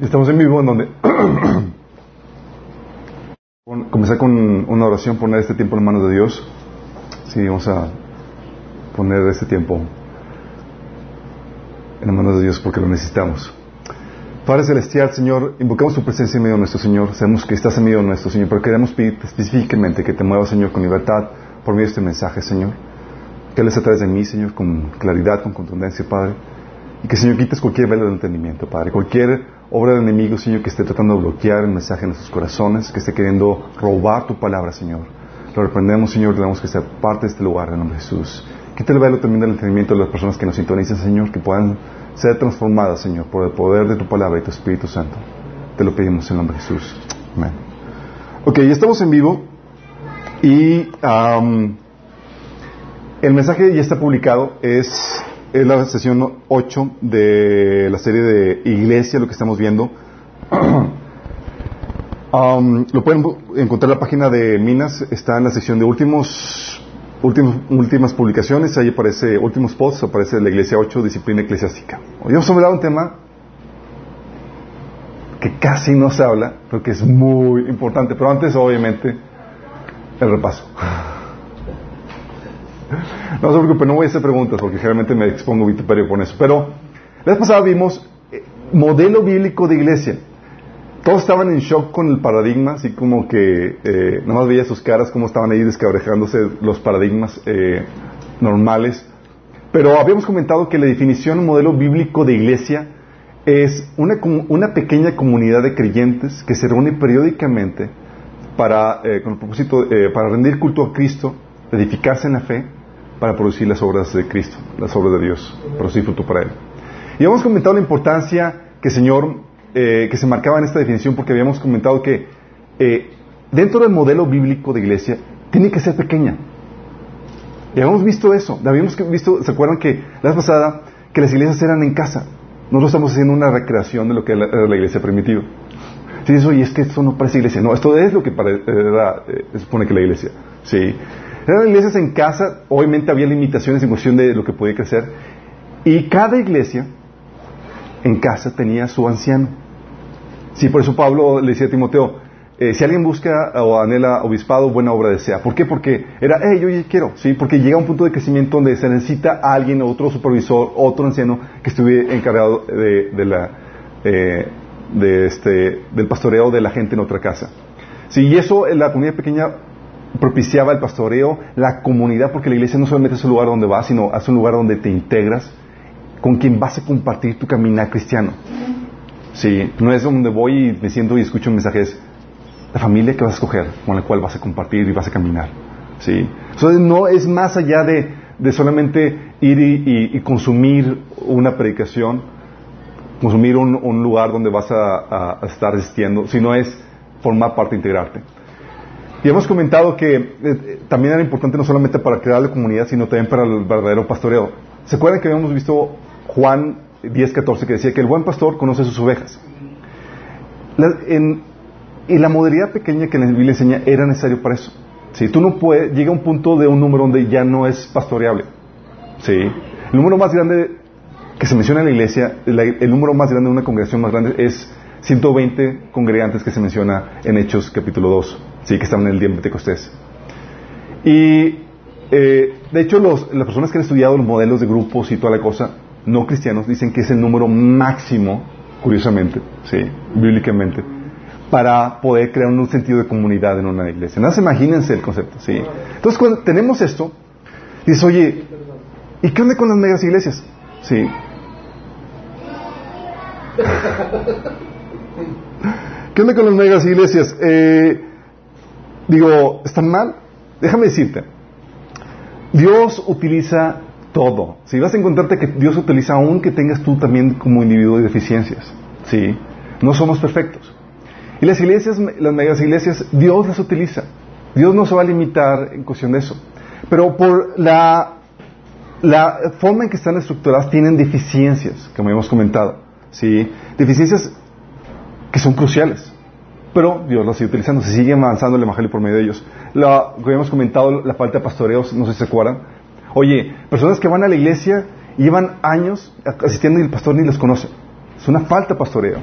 Estamos en vivo en donde comenzar con una oración, poner este tiempo en manos de Dios. Sí, vamos a poner este tiempo en manos de Dios porque lo necesitamos. Padre Celestial, Señor, invocamos tu presencia en medio de nuestro Señor. Sabemos que estás en medio de nuestro Señor, pero queremos pedirte específicamente que te muevas, Señor, con libertad por medio de este mensaje, Señor. Que hables a través de mí, Señor, con claridad, con contundencia, Padre. Y que, Señor, quites cualquier velo de entendimiento, Padre. Cualquier obra del enemigo, Señor, que esté tratando de bloquear el mensaje en nuestros corazones, que esté queriendo robar tu palabra, Señor. Lo reprendemos, Señor, le damos que sea parte de este lugar en nombre de Jesús. Quita el velo también del entendimiento de las personas que nos sintonizan, Señor, que puedan ser transformadas, Señor, por el poder de tu palabra y tu Espíritu Santo. Te lo pedimos en nombre de Jesús. Amén. Ok, ya estamos en vivo y el mensaje ya está publicado. Es, es la sesión 8 de la serie de Iglesia, lo que estamos viendo. lo pueden encontrar en la página de Minas, está en la sección de últimos últimas publicaciones, ahí aparece, últimos posts, aparece la Iglesia 8, disciplina eclesiástica. Hoy vamos a hablar de un tema que casi no se habla, pero que es muy importante. Pero antes, obviamente, el repaso. No se preocupe, no voy a hacer preguntas porque generalmente me expongo vituperio con eso. Pero la vez pasada vimos eh, modelo bíblico de iglesia todos estaban en shock con el paradigma, así como que eh, nada más veía sus caras como estaban ahí descabrejándose los paradigmas eh, normales. Pero habíamos comentado que la definición, un modelo bíblico de iglesia, es una, una pequeña comunidad de creyentes que se reúne periódicamente para, eh, con el propósito, eh, para rendir culto a Cristo, edificarse en la fe, para producir las obras de Cristo, las obras de Dios, producir fruto para Él. Y habíamos comentado la importancia que Señor eh, que se marcaba en esta definición porque habíamos comentado que eh, dentro del modelo bíblico de iglesia tiene que ser pequeña. Y habíamos visto eso. Habíamos visto, ¿se acuerdan que la vez pasada que las iglesias eran en casa? Nosotros estamos haciendo una recreación de lo que era la iglesia primitiva. Si eso, y es que esto no parece iglesia. No, esto es lo que era, eh, supone que la iglesia. Sí. Eran iglesias en casa, obviamente había limitaciones en cuestión de lo que podía crecer. Y cada iglesia en casa tenía su anciano. Sí, por eso Pablo le decía a Timoteo, eh, si alguien busca o anhela obispado, buena obra desea. ¿Por qué? Porque era, hey, yo quiero, ¿sí? Porque llega un punto de crecimiento donde se necesita a alguien, otro supervisor, otro anciano que estuviera encargado de, la, eh, este, del pastoreo de la gente en otra casa. Sí, y eso en la comunidad pequeña propiciaba el pastoreo, la comunidad, porque la iglesia no solamente es un lugar donde vas, sino es un lugar donde te integras con quien vas a compartir tu caminar cristiano. Sí, no es donde voy y me siento y escucho mensajes. La familia que vas a escoger, con la cual vas a compartir y vas a caminar. Sí. Entonces no es más allá de, de solamente ir y, consumir una predicación, consumir un, lugar donde vas a, estar asistiendo, sino es formar parte, integrarte. Y hemos comentado que eh, también era importante no solamente para crear la comunidad, sino también para el verdadero pastoreo. ¿Se acuerdan que habíamos visto Juan 10.14 que decía que el buen pastor conoce sus ovejas. y la modalidad pequeña que la Biblia enseña era necesario para eso. Si tú no puedes, llega un punto de un número donde ya no es pastoreable. ¿sí? El número más grande que se menciona en la iglesia, el número más grande de una congregación más grande es 120 congregantes que se menciona en Hechos capítulo 2, ¿sí? que estaban en el día de Pentecostés. Y eh, de hecho, las personas que han estudiado los modelos de grupos y toda la cosa, no cristianos dicen que es el número máximo, curiosamente, sí, bíblicamente, para poder crear un sentido de comunidad en una iglesia. Nada, imagínense el concepto, sí. Entonces, cuando tenemos esto, dices, oye, ¿y qué onda con las megas iglesias? Sí. ¿Qué onda con las megas iglesias? Eh, digo, ¿están mal? Déjame decirte, Dios utiliza todo. Si vas a encontrarte que Dios utiliza aún que tengas tú también como individuo de deficiencias. ¿sí? No somos perfectos. Y las iglesias, las megas iglesias, Dios las utiliza. Dios no se va a limitar en cuestión de eso. Pero por la, la forma en que están estructuradas tienen deficiencias, como hemos comentado. ¿sí? Deficiencias que son cruciales. Pero Dios las sigue utilizando, se sigue avanzando el Evangelio por medio de ellos. La, como hemos comentado, la falta de pastoreos, no sé si se acuerdan, Oye, personas que van a la iglesia llevan años asistiendo y el pastor ni los conoce. Es una falta pastoreo.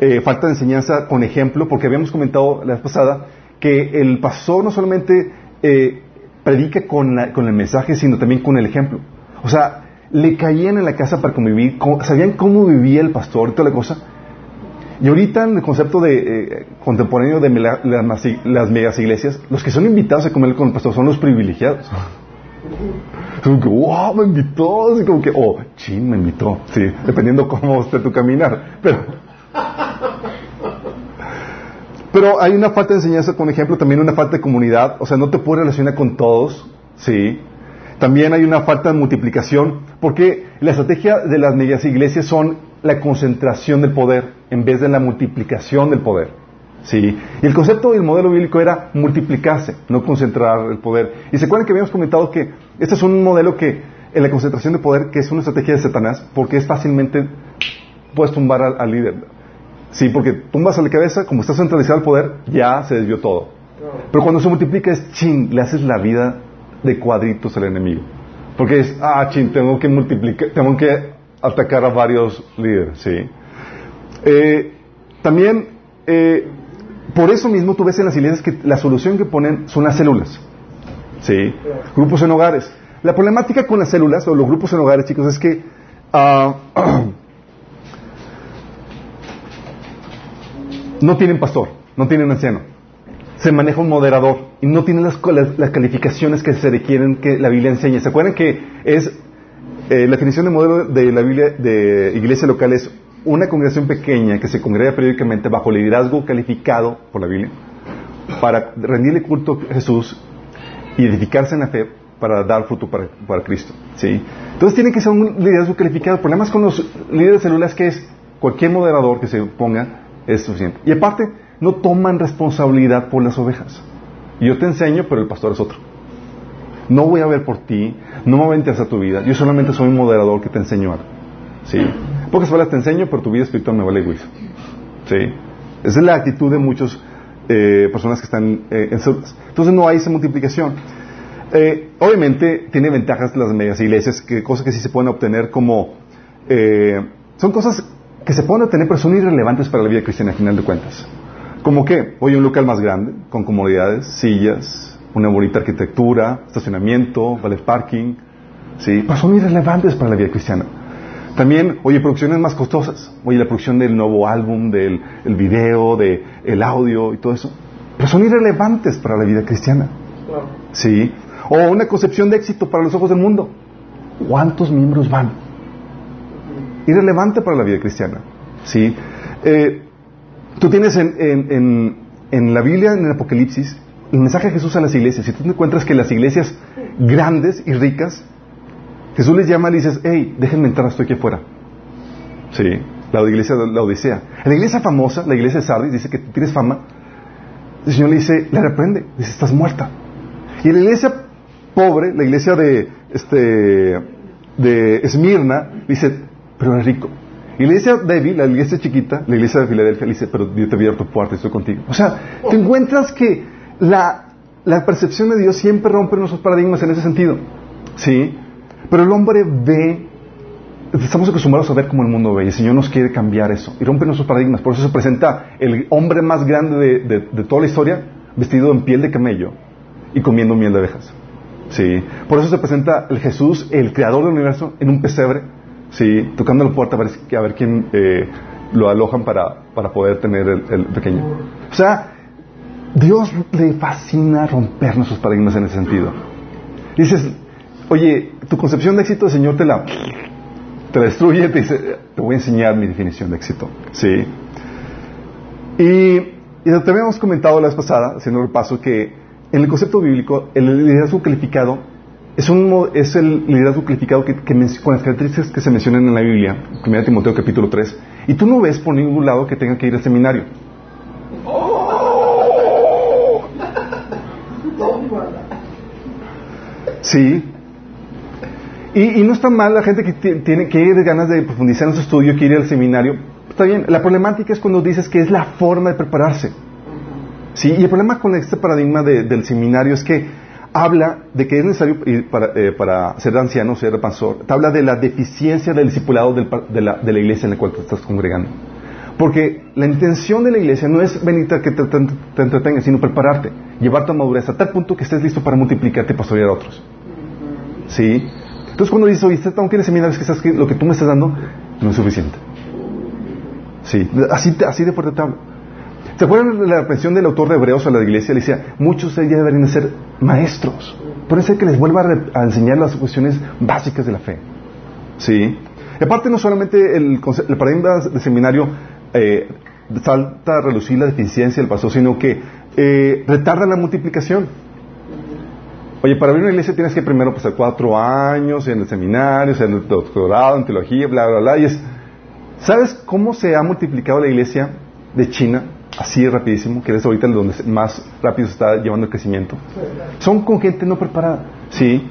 eh, falta de enseñanza con ejemplo, porque habíamos comentado la vez pasada que el pastor no solamente eh, predica con, con el mensaje, sino también con el ejemplo. O sea, le caían en la casa para convivir, sabían cómo vivía el pastor toda la cosa. Y ahorita en el concepto de, eh, contemporáneo de las megas iglesias, los que son invitados a comer con el pastor son los privilegiados. Como que, wow, me invitó, como que, oh, chin, me invitó, sí, dependiendo cómo esté tu caminar. Pero, pero hay una falta de enseñanza, con ejemplo, también una falta de comunidad, o sea, no te puedes relacionar con todos, sí. También hay una falta de multiplicación, porque la estrategia de las medias iglesias son la concentración del poder en vez de la multiplicación del poder. ¿sí? Y el concepto del modelo bíblico era multiplicarse, no concentrar el poder. Y se acuerdan que habíamos comentado que este es un modelo que, en la concentración de poder, que es una estrategia de Satanás, porque es fácilmente, puedes tumbar al, líder. Sí, porque tumbas a la cabeza, como está centralizado el poder, ya se desvió todo. Pero cuando se multiplica es ching, le haces la vida de cuadritos al enemigo. Porque es, ah, chin, tengo que multiplicar, tengo que atacar a varios líderes, ¿sí? Eh, también, eh, por eso mismo tú ves en las iglesias que la solución que ponen son las células, ¿sí? Grupos en hogares. La problemática con las células o los grupos en hogares, chicos, es que uh, no tienen pastor, no tienen anciano se maneja un moderador y no tiene las, las, calificaciones que se requieren que la Biblia enseña. ¿Se acuerdan que es eh, la definición de modelo de la Biblia de iglesia local es una congregación pequeña que se congrega periódicamente bajo liderazgo calificado por la Biblia para rendirle culto a Jesús y edificarse en la fe para dar fruto para, para Cristo. ¿sí? Entonces tiene que ser un liderazgo calificado. El problema con los líderes celulares que es cualquier moderador que se ponga es suficiente. Y aparte, no toman responsabilidad por las ovejas. Yo te enseño, pero el pastor es otro. No voy a ver por ti, no me voy a interesar tu vida, yo solamente soy un moderador que te enseño algo. ¿Sí? Pocas palabras te enseño, pero tu vida espiritual me vale juicio. ¿Sí? Esa es la actitud de muchas eh, personas que están eh, en Entonces no hay esa multiplicación. Eh, obviamente tiene ventajas las medias iglesias, que cosas que sí se pueden obtener como... son cosas que se pueden obtener, pero son irrelevantes para la vida cristiana, al final de cuentas. ¿Como qué? Voy a un local más grande, con comodidades, sillas, una bonita arquitectura, estacionamiento, vale parking, ¿sí? Pero son irrelevantes para la vida cristiana. También, oye, producciones más costosas. Oye, la producción del nuevo álbum, del el video, del el audio y todo eso. Pero son irrelevantes para la vida cristiana. ¿Sí? O una concepción de éxito para los ojos del mundo. ¿Cuántos miembros van? Irrelevante para la vida cristiana. ¿Sí? Eh, Tú tienes en, en, la Biblia, en el Apocalipsis, el mensaje de Jesús a las iglesias. Si tú te encuentras que las iglesias grandes y ricas, Jesús les llama y dices, hey, déjenme entrar, estoy aquí afuera. Sí, la iglesia de la Odisea. La iglesia famosa, la iglesia de Sardis, dice que tienes fama. El Señor le dice, le reprende, dice, estás muerta. Y la iglesia pobre, la iglesia de, este, de Esmirna, dice, pero eres rico. Y la iglesia débil, la iglesia chiquita, la iglesia de Filadelfia, dice, pero yo te abierto tu puerta, estoy contigo. O sea, te encuentras que la, la percepción de Dios siempre rompe nuestros paradigmas en ese sentido. ¿Sí? Pero el hombre ve, estamos acostumbrados a ver cómo el mundo ve, y el Señor nos quiere cambiar eso, y rompe nuestros paradigmas. Por eso se presenta el hombre más grande de, de, toda la historia, vestido en piel de camello y comiendo miel de abejas. ¿Sí? Por eso se presenta el Jesús, el creador del universo, en un pesebre ¿sí? tocando la puerta a ver, quién eh, lo alojan para, para poder tener el, pequeño. O sea, Dios le fascina romper nuestros paradigmas en ese sentido. Dices, oye, tu concepción de éxito, el Señor te la, te destruye, te dice, te voy a enseñar mi definición de éxito. ¿Sí? Y, y te habíamos comentado la vez pasada, haciendo el repaso, que en el concepto bíblico, el liderazgo calificado es, un, es el liderazgo calificado que, con las características que se mencionan en la Biblia, 1 Timoteo capítulo 3, y tú no ves por ningún lado que tenga que ir al seminario. Sí. Y, no está mal la gente que tiene que ir ganas de profundizar en su estudio, que ir al seminario. Está bien. La problemática es cuando dices que es la forma de prepararse. Sí. Y el problema con este paradigma del seminario es que habla de que es necesario para, eh, para ser anciano, ser pastor, te habla de la deficiencia del discipulado de, la, iglesia en la cual te estás congregando. Porque la intención de la iglesia no es venir a que te, te, entretengas, sino prepararte, llevarte a madurez a tal punto que estés listo para multiplicarte y pastorear a otros. ¿Sí? Entonces cuando dices, oye, tengo que ir a seminarios que sabes que lo que tú me estás dando no es suficiente. Sí, así, así de fuerte te hablo. ¿Se acuerdan de la pensión del autor de Hebreos a la iglesia? Le decía, muchos de ellos deberían ser maestros. Puede ser que les vuelva a, enseñar las cuestiones básicas de la fe. ¿Sí? Y aparte no solamente el, el paradigma de seminario eh, salta a relucir la deficiencia del pastor, sino que eh, retarda la multiplicación. Oye, para abrir una iglesia tienes que primero pasar cuatro años en el seminario, en el doctorado, en teología, bla, bla, bla. Y es, ¿Sabes cómo se ha multiplicado la iglesia de China? Así rapidísimo, que es ahorita donde más rápido se está llevando el crecimiento. Son con gente no preparada, ¿sí?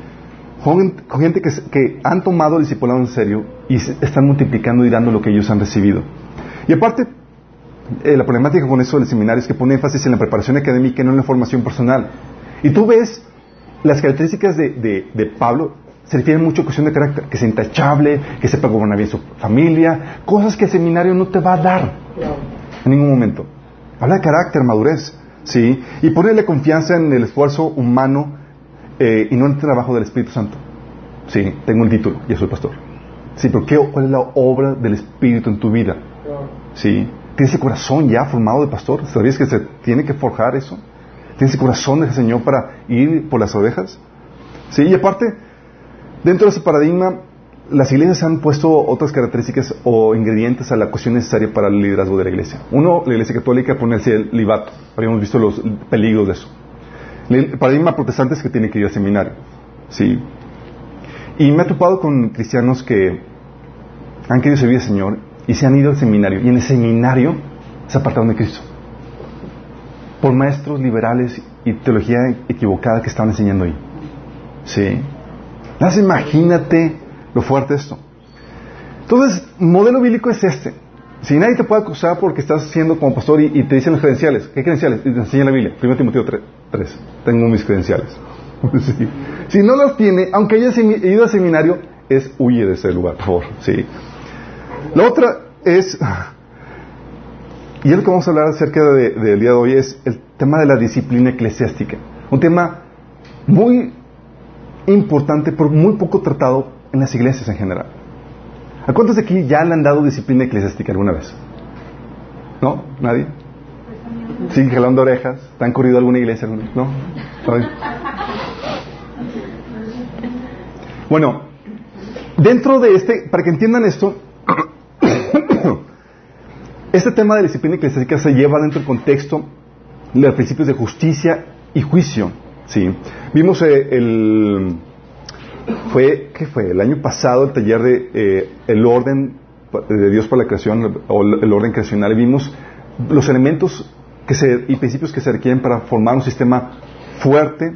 Con, gente que, que, han tomado el discipulado en serio y están multiplicando y dando lo que ellos han recibido. Y aparte, eh, la problemática con eso del seminario es que pone énfasis en la preparación académica y no en la formación personal. Y tú ves las características de, de, Pablo se refieren mucho a cuestión de carácter, que sea intachable, que sepa gobernar bien su familia, cosas que el seminario no te va a dar en ningún momento. Habla de carácter, madurez, ¿sí? Y ponerle confianza en el esfuerzo humano eh, y no en el trabajo del Espíritu Santo. Sí, tengo el título, ya soy pastor. Sí, pero ¿qué, ¿cuál es la obra del Espíritu en tu vida? ¿Sí? ¿Tienes ese corazón ya formado de pastor? ¿Sabías que se tiene que forjar eso? ¿Tienes ese corazón de ese Señor para ir por las ovejas? ¿Sí? Y aparte, dentro de ese paradigma, las iglesias han puesto otras características o ingredientes a la cuestión necesaria para el liderazgo de la iglesia. Uno, la iglesia católica pone el celibato. Habíamos visto los peligros de eso. El paradigma protestante es que tiene que ir al seminario. ¿Sí? Y me he topado con cristianos que han querido servir al Señor y se han ido al seminario. Y en el seminario se apartaron de Cristo. Por maestros liberales y teología equivocada que estaban enseñando ahí. ¿Sí? Entonces imagínate lo fuerte esto. Entonces, modelo bíblico es este. Si nadie te puede acusar porque estás siendo como pastor y, te dicen los credenciales, ¿qué credenciales? Y te enseña la Biblia. 1 Timoteo 3, Tengo mis credenciales. Si no los tiene, aunque hayas ido al seminario, es huye de ese lugar, por favor. ¿sí? La otra es, y es lo que vamos a hablar acerca del día de hoy, es el tema de la disciplina eclesiástica. Un tema muy importante, pero muy poco tratado en las iglesias en general. ¿A cuántos de aquí ya le han dado disciplina eclesiástica alguna vez? ¿No? ¿Nadie? ¿Sí, jalando orejas? ¿Te han corrido alguna iglesia? ¿No? Bueno, dentro de este, para que entiendan esto, este tema de disciplina eclesiástica se lleva dentro del contexto de los principios de justicia y juicio. ¿sí? Vimos eh, el... Fue, ¿qué fue? El año pasado el taller de eh, el orden de Dios para la creación o el orden creacional. Vimos los elementos que se, y principios que se requieren para formar un sistema fuerte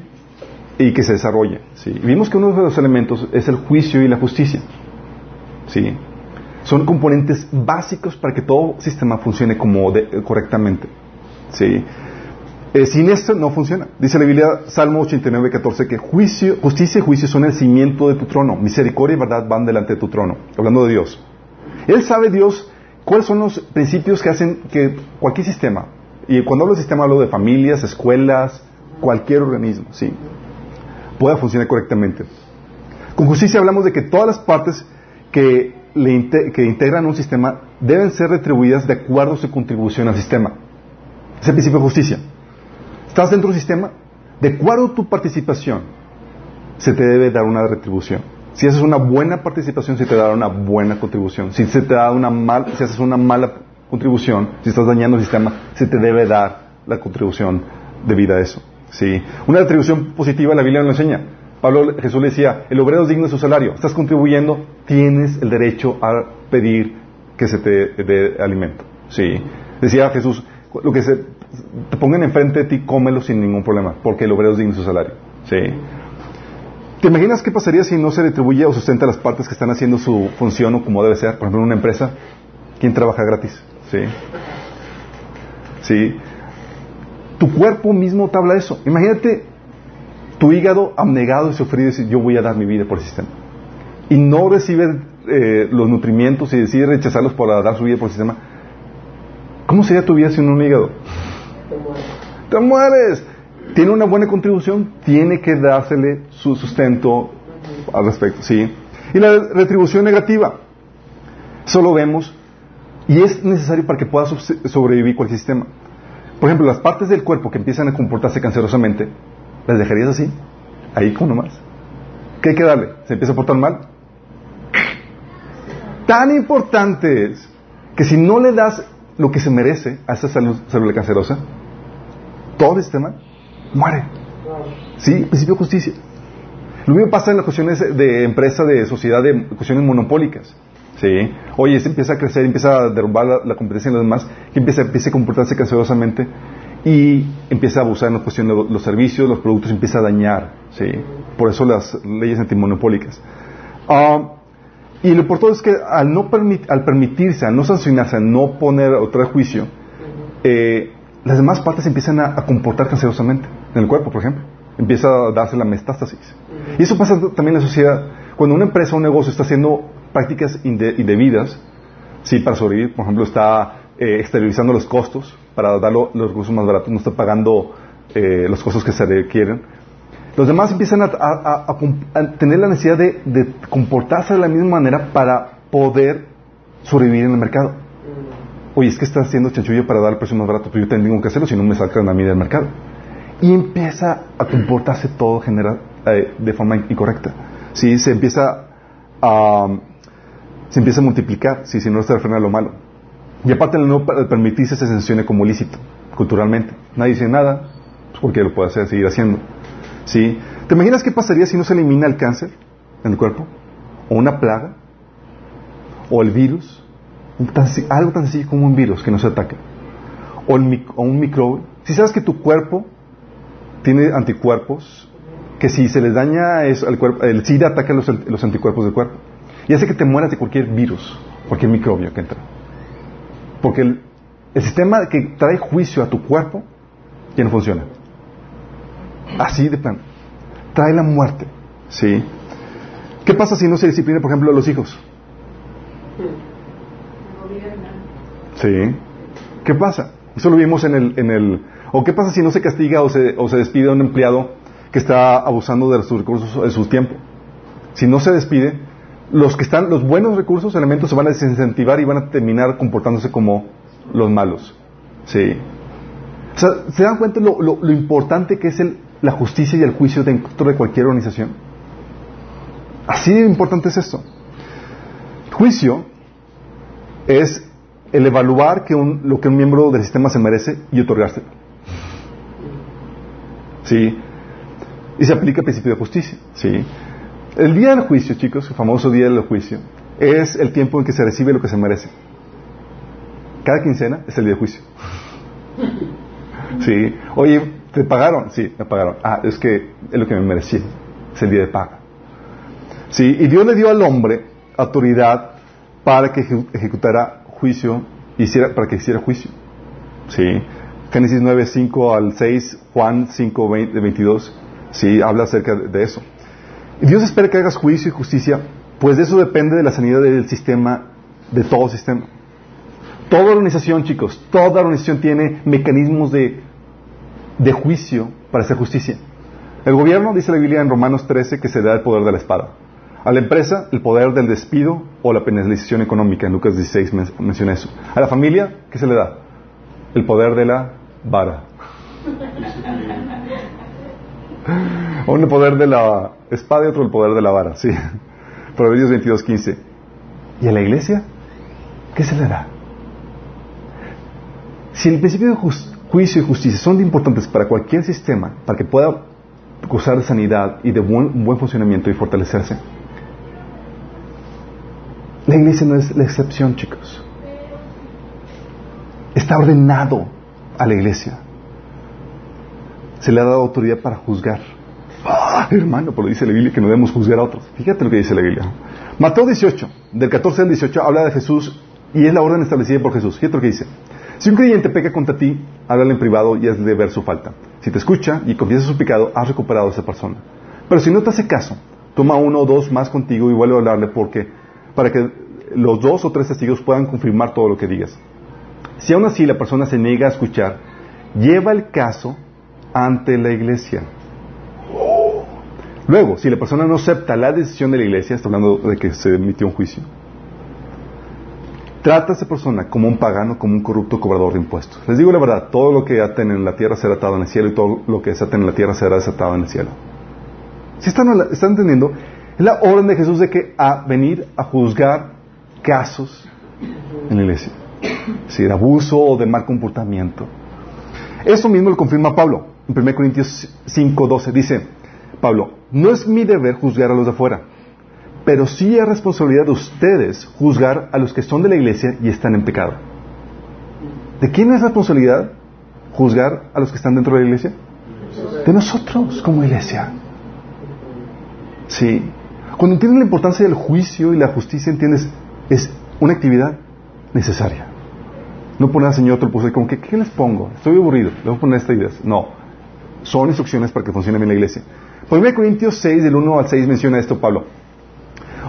y que se desarrolle. ¿sí? vimos que uno de los elementos es el juicio y la justicia. ¿sí? Son componentes básicos para que todo sistema funcione como correctamente. ¿sí? Eh, sin esto no funciona. Dice la Biblia, Salmo 89, 14, que juicio, justicia y juicio son el cimiento de tu trono. Misericordia y verdad van delante de tu trono. Hablando de Dios. Él sabe, Dios, cuáles son los principios que hacen que cualquier sistema, y cuando hablo de sistema hablo de familias, escuelas, cualquier organismo, sí, pueda funcionar correctamente. Con justicia hablamos de que todas las partes que, que integran un sistema deben ser retribuidas de acuerdo a su contribución al sistema. Es el principio de justicia. Estás dentro del sistema, de acuerdo a tu participación, se te debe dar una retribución. Si haces una buena participación, se te dará una buena contribución. Si se te da una mal, si haces una mala contribución, si estás dañando el sistema, se te debe dar la contribución debida a eso. ¿sí? Una retribución positiva, la Biblia lo enseña. Pablo, Jesús le decía, el obrero es digno de su salario. Estás contribuyendo, tienes el derecho a pedir que se te dé alimento. ¿sí? Decía Jesús, lo que se te pongan enfrente de ti, cómelo sin ningún problema, porque el obrero es digno de su salario. ¿sí? ¿Te imaginas qué pasaría si no se retribuye o sustenta las partes que están haciendo su función o como debe ser? Por ejemplo, en una empresa, ¿quién trabaja gratis? ¿Sí? ¿Sí? Tu cuerpo mismo te habla eso. Imagínate tu hígado abnegado y sufrido y decir, yo voy a dar mi vida por el sistema. Y no recibe eh, los nutrimientos y decide rechazarlos por dar su vida por el sistema. ¿Cómo sería tu vida sin un hígado? Te mueres. Tiene una buena contribución, tiene que dársele su sustento al respecto, ¿sí? Y la retribución negativa. Eso lo vemos y es necesario para que pueda sobrevivir cualquier sistema. Por ejemplo, las partes del cuerpo que empiezan a comportarse cancerosamente, ¿las dejarías así? Ahí como nomás. ¿Qué hay que darle? ¿Se empieza a portar mal? Tan importante es que si no le das lo que se merece a esa célula cancerosa, todo el sistema muere. ¿Sí? Principio de justicia. Lo mismo pasa en las cuestiones de empresa, de sociedad, de cuestiones monopólicas. ¿Sí? Oye, se empieza a crecer, empieza a derrumbar la, competencia en los demás, que empieza, empieza a comportarse cancerosamente y empieza a abusar en la cuestión de los, servicios, los productos, empieza a dañar. ¿sí? Por eso las leyes antimonopólicas. Ah, y lo importante es que al, no al permitirse, al no sancionarse, al no poner otro juicio, eh, las demás partes empiezan a, comportar cancerosamente. En el cuerpo, por ejemplo. Empieza a darse la metástasis. Y eso pasa también en la sociedad. Cuando una empresa o un negocio está haciendo prácticas indebidas, sí, para sobrevivir, por ejemplo, está eh, exteriorizando los costos para dar los recursos más baratos, no está pagando eh, los costos que se requieren. Los demás empiezan a, tener la necesidad de, comportarse de la misma manera para poder sobrevivir en el mercado. Oye, es que está haciendo chanchullo para dar el precio más barato, pero yo tengo que hacerlo si no me sacan a mí del mercado. Y empieza a comportarse todo general, eh, de forma incorrecta. ¿Sí? Se empieza a, se empieza a multiplicar, si no se refiere a lo malo. Y aparte no permitirse se sancione como ilícito, culturalmente. Nadie dice nada, pues cualquiera lo puede hacer, seguir haciendo. ¿Sí? ¿Te imaginas qué pasaría si no se elimina el cáncer en el cuerpo? ¿O una plaga? ¿O el virus? algo tan sencillo como un virus que no se ataque. O, un microbio. Si sabes que tu cuerpo tiene anticuerpos, que si se les daña eso, el, cuerpo, el SIDA ataca los, los anticuerpos del cuerpo. Y hace que te mueras de cualquier virus, cualquier microbio que entra. Porque el, sistema que trae juicio a tu cuerpo ya no funciona. Así de plan. Trae la muerte. ¿Sí? ¿Qué pasa si no se disciplina, por ejemplo, a los hijos? ¿Sí? ¿Qué pasa? Eso lo vimos en el, en el... ¿O qué pasa si no se castiga o se, o se despide a un empleado que está abusando de sus recursos, de su tiempo? Si no se despide, los que están, los buenos recursos, elementos se van a desincentivar y van a terminar comportándose como los malos. Sí. O sea, ¿se dan cuenta lo, lo, importante que es el, la justicia y el juicio dentro de cualquier organización? Así de importante es esto. Juicio es el evaluar que un, lo que un miembro del sistema se merece y otorgárselo. ¿Sí? Y se aplica el principio de justicia. ¿Sí? El día del juicio, chicos, el famoso día del juicio, es el tiempo en que se recibe lo que se merece. Cada quincena es el día del juicio. Sí. Oye, ¿te pagaron? Sí, me pagaron. Ah, es que es lo que me merecí. Es el día de paga. Sí, y Dios le dio al hombre autoridad para que ejecutara juicio, hiciera, para que hiciera juicio. Sí. Génesis 9, 5 al 6, Juan 5, 22, sí, habla acerca de eso. Dios espera que hagas juicio y justicia, pues de eso depende de la sanidad del sistema, de todo sistema. Toda organización, chicos, toda organización tiene mecanismos de, de juicio para hacer justicia. El gobierno, dice la Biblia en Romanos 13, que se da el poder de la espada. A la empresa, el poder del despido o la penalización económica. En Lucas 16 menciona eso. A la familia, ¿qué se le da? El poder de la vara. El poder de la espada y otro el poder de la vara, sí. Proverbios 22, 15. ¿Y a la iglesia? ¿Qué se le da? Si el principio de juicio y justicia son importantes para cualquier sistema, para que pueda gozar de sanidad y de buen, buen funcionamiento y fortalecerse, la iglesia no es la excepción, chicos. Está ordenado a la iglesia se le ha dado autoridad para juzgar. Ah, hermano, pero dice la Biblia que no debemos juzgar a otros. Fíjate lo que dice la Biblia. Mateo 18, del 14 al 18, habla de Jesús y es la orden establecida por Jesús. Fíjate lo que dice. Si un creyente peca contra ti, háblale en privado y hazle ver su falta. Si te escucha y confiesa su pecado, has recuperado a esa persona. Pero si no te hace caso, toma uno o dos más contigo y vuelve a hablarle porque, para que los dos o tres testigos puedan confirmar todo lo que digas. Si aún así la persona se niega a escuchar, lleva el caso ante la iglesia. Luego, si la persona no acepta la decisión de la iglesia, está hablando de que se emitió un juicio, trata a esa persona como un pagano, como un corrupto cobrador de impuestos. Les digo la verdad, todo lo que aten en la tierra será atado en el cielo y todo lo que desaten en la tierra será desatado en el cielo. Si están, están entendiendo, es la orden de Jesús de que a venir a juzgar casos en la iglesia. Si de abuso o de mal comportamiento. Eso mismo lo confirma Pablo. En 1 Corintios 5, 12 dice, Pablo, no es mi deber juzgar a los de afuera, pero sí es responsabilidad de ustedes juzgar a los que son de la iglesia y están en pecado. ¿De quién es responsabilidad juzgar a los que están dentro de la iglesia? De nosotros como iglesia. Sí. Cuando entiendes la importancia del juicio y la justicia, entiendes, es una actividad necesaria. No poner al Señor otro puso como que, ¿qué les pongo? Estoy aburrido, le voy a poner esta idea. No. Son instrucciones para que funcione bien la iglesia. 1 Corintios 6, del 1 al 6, menciona esto Pablo.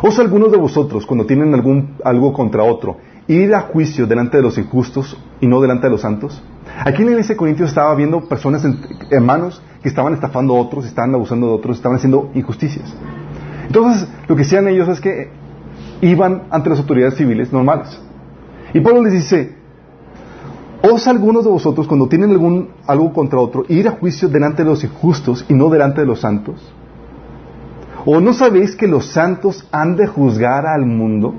¿Os algunos de vosotros, cuando tienen algún, algo contra otro, ir a juicio delante de los injustos y no delante de los santos? Aquí en la iglesia Corintios estaba viendo personas, hermanos, que estaban estafando a otros, estaban abusando de otros, estaban haciendo injusticias. Entonces, lo que hacían ellos es que iban ante las autoridades civiles normales. Y Pablo les dice, ¿os algunos de vosotros, cuando tienen algún, algo contra otro, ir a juicio delante de los injustos y no delante de los santos? ¿O no sabéis que los santos han de juzgar al mundo?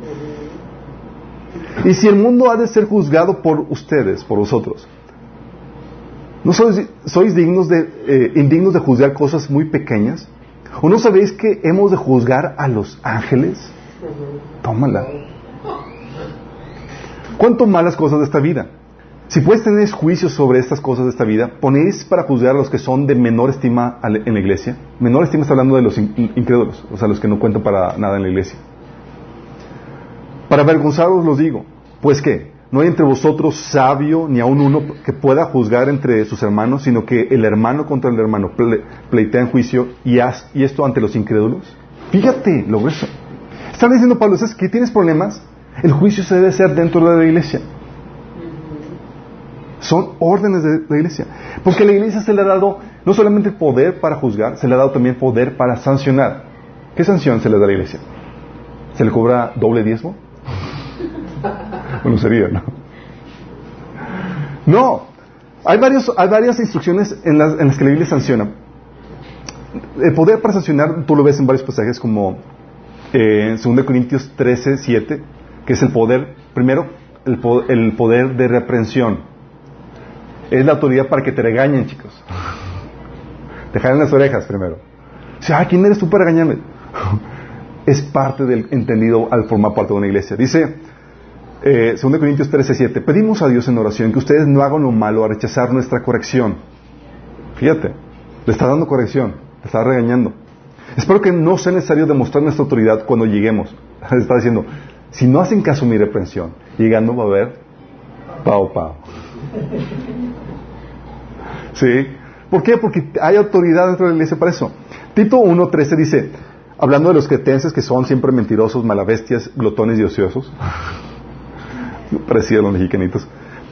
Y si el mundo ha de ser juzgado por ustedes, por vosotros, ¿no sois, dignos de, eh, indignos de juzgar cosas muy pequeñas? ¿O no sabéis que hemos de juzgar a los ángeles? Tómala. ¿Cuánto malas cosas de esta vida? Si puedes tener juicios sobre estas cosas de esta vida, ¿ponéis para juzgar a los que son de menor estima en la iglesia? Menor estima está hablando de los incrédulos, o sea, los que no cuentan para nada en la iglesia. Para avergonzaros los digo, pues que no hay entre vosotros sabio ni aun uno que pueda juzgar entre sus hermanos, sino que el hermano contra el hermano pleitea en juicio y, haz, y esto ante los incrédulos. Fíjate lo grueso. Están diciendo Pablo, ¿sabes que tienes problemas? El juicio se debe hacer dentro de la iglesia. Son órdenes de la iglesia. Porque a la iglesia se le ha dado no solamente poder para juzgar, se le ha dado también poder para sancionar. ¿Qué sanción se le da a la iglesia? ¿Se le cobra doble diezmo? Bueno, sería, ¿no? No. Hay, varios, hay varias instrucciones en las, en las que la Biblia sanciona. El poder para sancionar, tú lo ves en varios pasajes como eh, en 2 Corintios 13, 7, que es el poder, primero, el, el poder de reprensión es la autoridad para que te regañen, chicos. Te jalen las orejas primero. Dice, ah, ¿quién eres tú para regañarme? es parte del entendido al formar parte de una iglesia. Dice, eh, 2 Corintios 13, 7, pedimos a Dios en oración que ustedes no hagan lo malo a rechazar nuestra corrección. Fíjate, le está dando corrección, le está regañando. Espero que no sea necesario demostrar nuestra autoridad cuando lleguemos. Le está diciendo, si no hacen caso a mi reprensión, llegando va a haber pao pao. ¿Sí? ¿Por qué? Porque hay autoridad dentro de la iglesia para eso. Tito 1.13 dice, hablando de los cretenses que son siempre mentirosos, malabestias, glotones y ociosos, parecido a los mexicanitos,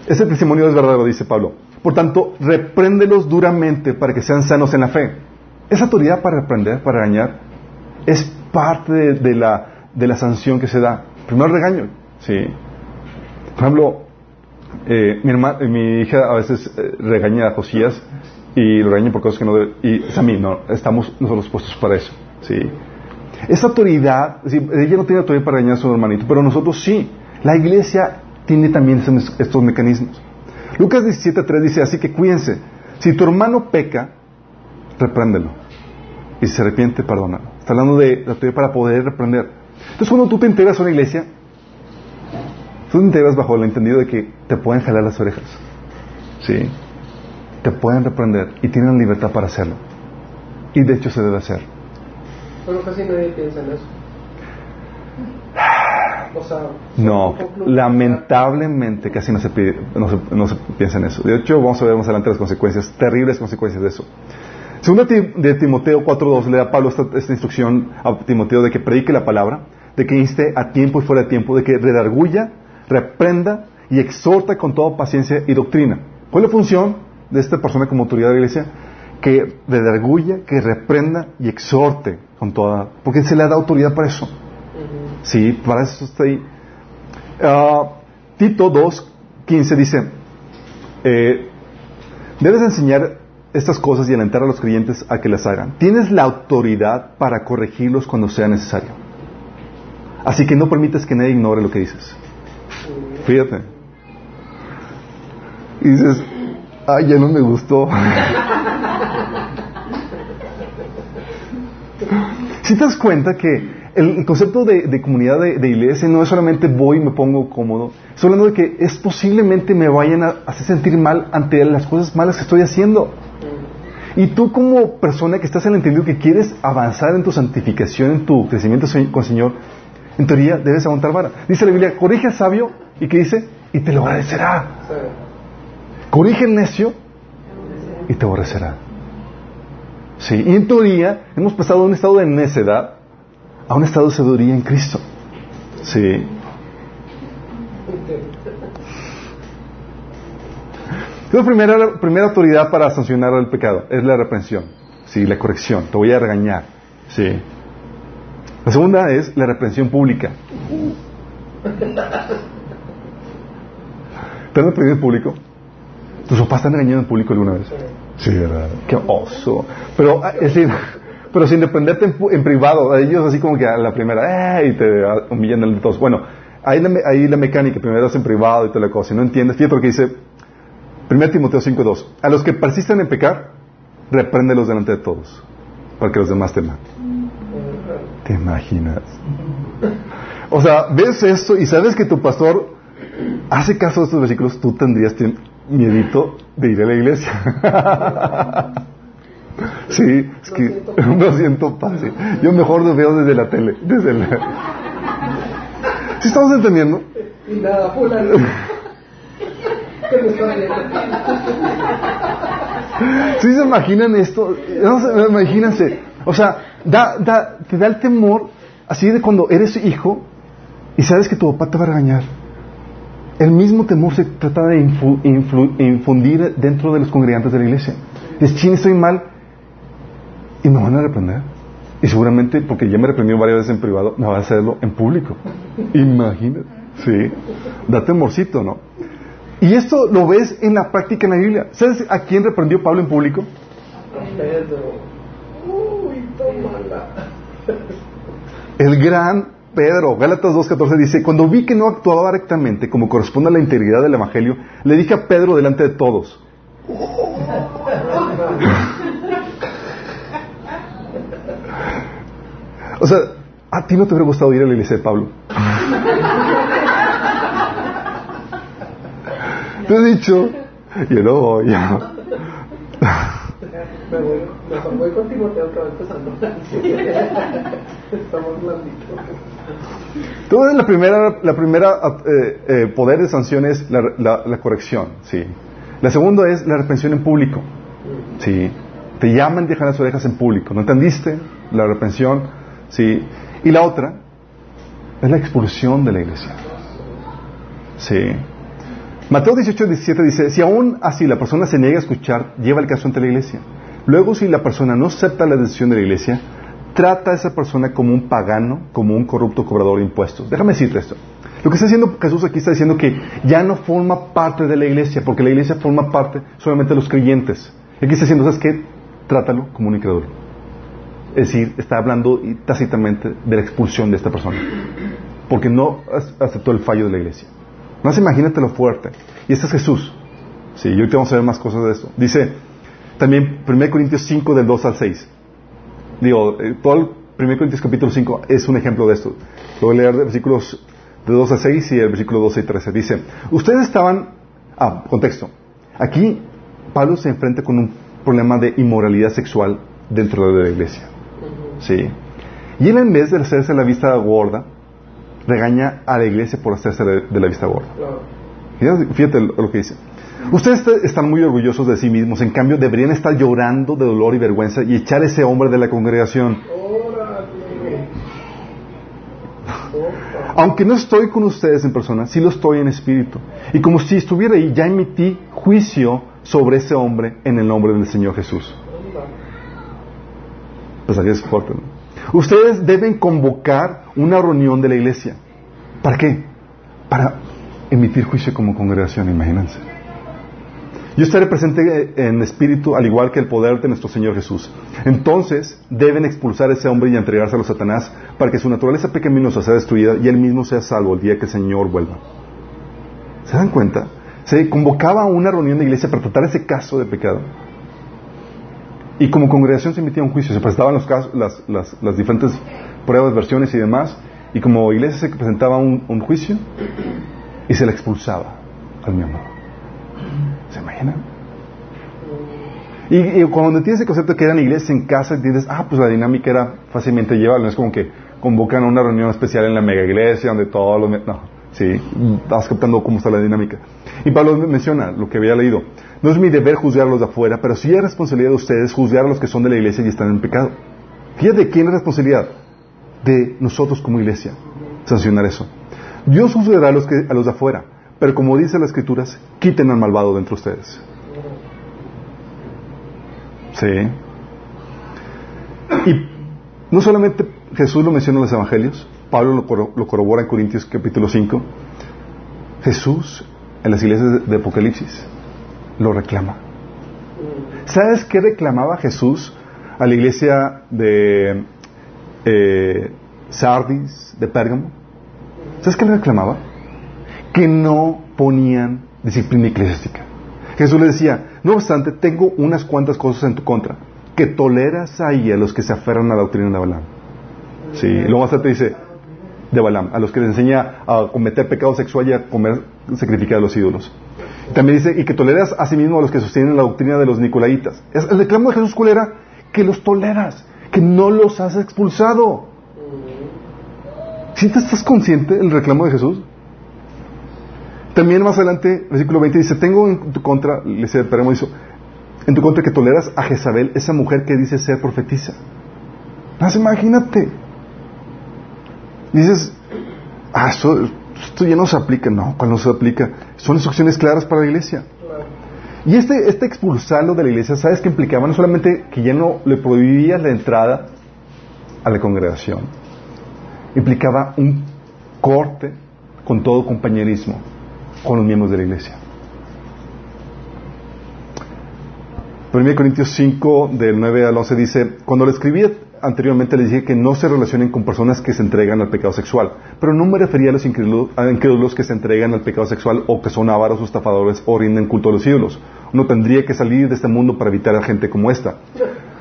ese testimonio es verdadero, dice Pablo. Por tanto, repréndelos duramente para que sean sanos en la fe. Esa autoridad para reprender, para regañar, es parte de, la, de la sanción que se da. Primero regaño, ¿sí? Por ejemplo, eh, mi, eh, mi hija a veces eh, regaña a Josías y lo regaña por cosas que no debe, y es a mí, no, estamos nosotros puestos para eso, ¿sí? Esa autoridad, ella no tiene autoridad para regañar a su hermanito, pero nosotros sí. La iglesia tiene también estos mecanismos. Lucas 17.3 dice, así que cuídense, si tu hermano peca, repréndelo. Y si se arrepiente, perdónalo. Está hablando de la autoridad para poder reprender. Entonces cuando tú te integras a una iglesia, Tú te integras bajo el entendido de que te pueden jalar las orejas. ¿Sí? Te pueden reprender y tienen libertad para hacerlo. Y de hecho se debe hacer. Pero casi nadie piensa en eso. no, lamentablemente casi no se, no, se, piensa en eso. De hecho, vamos a ver más adelante las consecuencias, terribles consecuencias de eso. Según de Timoteo 4.2 le da Pablo esta, esta, instrucción a Timoteo de que predique la palabra, de que inste a tiempo y fuera de tiempo, de que redarguya reprenda y exhorta con toda paciencia y doctrina. ¿Cuál es la función de esta persona como autoridad de la iglesia? Que redarguya, que reprenda y exhorte con toda... Porque se le da autoridad para eso. Sí, para eso está ahí. Uh, Tito 2.15 dice, eh, debes enseñar estas cosas y alentar a los creyentes a que las hagan. Tienes la autoridad para corregirlos cuando sea necesario. Así que no permitas que nadie ignore lo que dices. Fíjate. Y dices, ay, ya no me gustó. si te das cuenta que el concepto de, comunidad de, iglesia no es solamente voy y me pongo cómodo, es hablando de que es posiblemente me vayan a hacer sentir mal ante las cosas malas que estoy haciendo. Y tú como persona que estás en el entendido que quieres avanzar en tu santificación, en tu crecimiento con el Señor, en teoría debes aguantar vara. Dice la Biblia, corrige al sabio y que dice, y te lo agradecerá. Corrige al necio y te aborrecerá. Sí, y en teoría hemos pasado de un estado de necedad a un estado de sabiduría en Cristo. Sí. La primera, primera autoridad para sancionar el pecado es la reprensión, sí, la corrección. Te voy a regañar, sí. La segunda es la reprensión pública. ¿Te han reprendido en público? ¿Tus papás te han en público alguna vez? Sí, ¿verdad? Qué oso. Pero, ah, es decir, pero sin dependerte en, privado, ellos así como que a la primera, ¡eh! y te humillan de todos. Bueno, ahí la, ahí la mecánica, primero es en privado y toda la cosa. Si no entiendes, fíjate lo que dice 1 Timoteo 5.2. A los que persisten en pecar, repréndelos delante de todos, para que los demás teman. ¿Te imaginas? O sea, ves esto y sabes que tu pastor hace caso de estos versículos, tú tendrías miedito de ir a la iglesia. Sí, es que no siento paz. Yo mejor lo veo desde la tele, desde la... ¿Sí estamos entendiendo? Y nada, ¿Sí se imaginan esto? No, imagínense. O sea, da, da, te da el temor así de cuando eres hijo y sabes que tu papá te va a regañar. El mismo temor se trata de infundir dentro de los congregantes de la iglesia. Es ching, estoy mal, y me van a reprender. Y seguramente, porque ya me reprendió varias veces en privado, me va a hacerlo en público. Imagínate. Sí. Da temorcito, ¿no? Y esto lo ves en la práctica en la Biblia. ¿Sabes a quién reprendió Pablo en público? Uy, El gran Pedro, Gálatas 2.14 dice, cuando vi que no actuaba rectamente como corresponde a la integridad del Evangelio, le dije a Pedro delante de todos. O sea, a ti no te hubiera gustado ir a la iglesia de Pablo. te he dicho, yo no voy. Me voy, mejor voy con Timoteo que va empezando. Estamos blanditos. Entonces la primera, la primera eh, eh, poder de sanción es la, la, la, corrección, sí. La segunda es la reprensión en público, sí. Te llaman y dejan las orejas en público. ¿No entendiste? La reprensión ¿Sí? Y la otra es la expulsión de la iglesia. Sí. Mateo 18, 17 dice, si aún así la persona se niega a escuchar, lleva el caso ante la iglesia. Luego, si la persona no acepta la decisión de la iglesia, trata a esa persona como un pagano, como un corrupto cobrador de impuestos. Déjame decirte esto. Lo que está haciendo Jesús aquí está diciendo que ya no forma parte de la iglesia, porque la iglesia forma parte solamente de los creyentes. Aquí está diciendo, ¿sabes qué? Trátalo como un incrédulo. Es decir, está hablando tácitamente de la expulsión de esta persona. Porque no aceptó el fallo de la iglesia. Se imagínate lo fuerte. Y este es Jesús. Sí, y ahorita vamos a ver más cosas de esto. Dice también 1 Corintios 5 del 2 al 6. Digo, eh, todo el 1 Corintios capítulo 5 es un ejemplo de esto. Lo voy a leer de versículos de 2 a 6 y el versículo 12 y 13. Dice, ustedes estaban... Ah, contexto. Aquí Pablo se enfrenta con un problema de inmoralidad sexual dentro de la iglesia. Sí. Y él en vez de hacerse la vista gorda, regaña a la iglesia por hacerse de la vista gorda. Fíjate lo que dice. Ustedes están muy orgullosos de sí mismos, en cambio deberían estar llorando de dolor y vergüenza y echar a ese hombre de la congregación. Aunque no estoy con ustedes en persona, sí lo estoy en espíritu. Y como si estuviera ahí, ya emití juicio sobre ese hombre en el nombre del Señor Jesús. Pues aquí es fuerte, ¿no? Ustedes deben convocar una reunión de la iglesia. ¿Para qué? Para emitir juicio como congregación, imagínense. Yo estaré presente en espíritu al igual que el poder de nuestro Señor Jesús. Entonces deben expulsar a ese hombre y entregárselo a Satanás para que su naturaleza pecaminosa sea destruida y él mismo sea salvo el día que el Señor vuelva. ¿Se dan cuenta? Se convocaba a una reunión de iglesia para tratar ese caso de pecado. Y como congregación se emitía un juicio, se presentaban los casos, las, las, diferentes pruebas, versiones y demás, y como iglesia se presentaba un juicio y se le expulsaba al miembro. ¿Se imaginan? Y, cuando tienes el concepto que eran iglesias en casa, entiendes, ah, pues la dinámica era fácilmente llevable. No es como que convocan a una reunión especial en la mega iglesia donde todos los. No, sí, estás captando cómo está la dinámica. Y Pablo menciona lo que había leído. No es mi deber juzgar a los de afuera, pero sí es responsabilidad de ustedes juzgar a los que son de la iglesia y están en pecado. Fíjate, ¿quién es responsabilidad? De nosotros como iglesia. Sancionar eso. Dios juzgará a los, de afuera, pero como dice las escrituras, quiten al malvado de entre ustedes. Sí. Y no solamente Jesús lo menciona en los evangelios, Pablo lo, lo corrobora en Corintios capítulo 5. Jesús en las iglesias de Apocalipsis lo reclama. ¿Sabes qué reclamaba Jesús a la iglesia de eh, Sardis, de Pérgamo? ¿Sabes qué le reclamaba? Que no ponían disciplina eclesiástica. Jesús le decía, no obstante, tengo unas cuantas cosas en tu contra, que toleras ahí a los que se aferran a la doctrina de Balaam. Sí, luego más te dice, de Balaam, a los que les enseña a cometer pecado sexual y a comer, sacrificar a los ídolos. También dice, y que toleras a sí mismo a los que sostienen la doctrina de los nicolaitas. El reclamo de Jesús, ¿cuál era? Que los toleras, que no los has expulsado. ¿Sí estás consciente del reclamo de Jesús? También más adelante, versículo 20 dice, tengo en tu contra, le dice dice, en tu contra que toleras a Jezabel, esa mujer que dice ser profetisa. Más imagínate. Dices, ah, eso, esto ya no se aplica. No, cuando se aplica, son instrucciones claras para la iglesia. Y este, este expulsarlo de la iglesia, ¿sabes qué implicaba? No solamente que ya no le prohibía la entrada a la congregación, implicaba un corte con todo compañerismo con los miembros de la iglesia. 1 Corintios 5, del 9 al 11 dice, cuando le escribí anteriormente les dije que no se relacionen con personas que se entregan al pecado sexual, pero no me refería a los incrédulos, que se entregan al pecado sexual o que son avaros o estafadores o rinden culto a los ídolos. Uno tendría que salir de este mundo para evitar a gente como esta.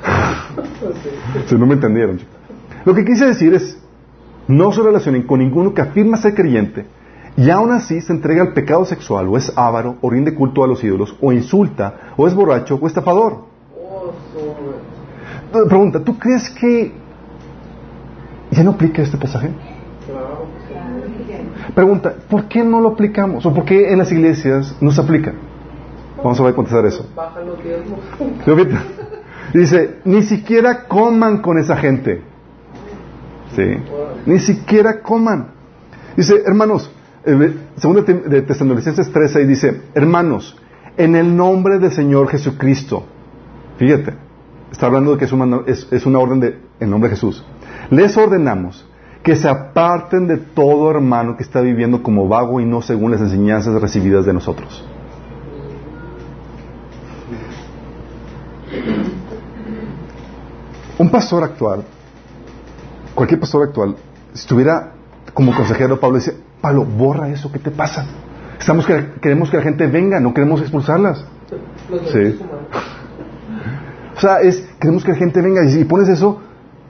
si no me entendieron. Lo que quise decir es, no se relacionen con ninguno que afirma ser creyente y aún así se entrega al pecado sexual o es avaro o rinde culto a los ídolos o insulta o es borracho o estafador. Pregunta, ¿tú crees que ya no aplica este pasaje? Pregunta, ¿por qué no lo aplicamos? ¿O por qué en las iglesias no se aplica? Vamos a ver a contestar eso. Dice, ni siquiera coman con esa gente. Ni siquiera coman. Dice, hermanos, eh, segunda de Tesalonicenses 13 dice, hermanos, en el nombre del Señor Jesucristo, fíjate, está hablando de que es, una orden de, en nombre de Jesús, les ordenamos que se aparten de todo hermano que está viviendo como vago y no según las enseñanzas recibidas de nosotros. Un pastor actual, cualquier pastor actual, si estuviera como consejero Pablo, dice, Pablo, borra eso, ¿qué te pasa? Estamos queremos que la gente venga, no queremos expulsarlas. Sí. O sea, es, queremos que la gente venga y si pones eso,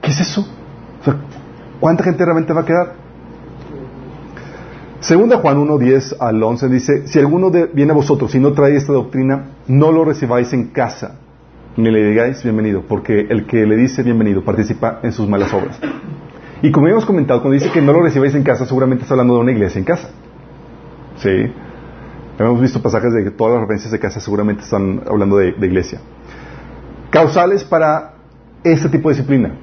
¿qué es eso? O sea, ¿cuánta gente realmente va a quedar? Segunda Juan 1, 10 al 11 dice, si alguno viene a vosotros y no trae esta doctrina, no lo recibáis en casa, ni le digáis bienvenido, porque el que le dice bienvenido participa en sus malas obras. Y como hemos comentado, cuando dice que no lo recibáis en casa, seguramente está hablando de una iglesia en casa. ¿Sí? Hemos visto pasajes de que todas las referencias de casa seguramente están hablando de, iglesia. Causales para este tipo de disciplina.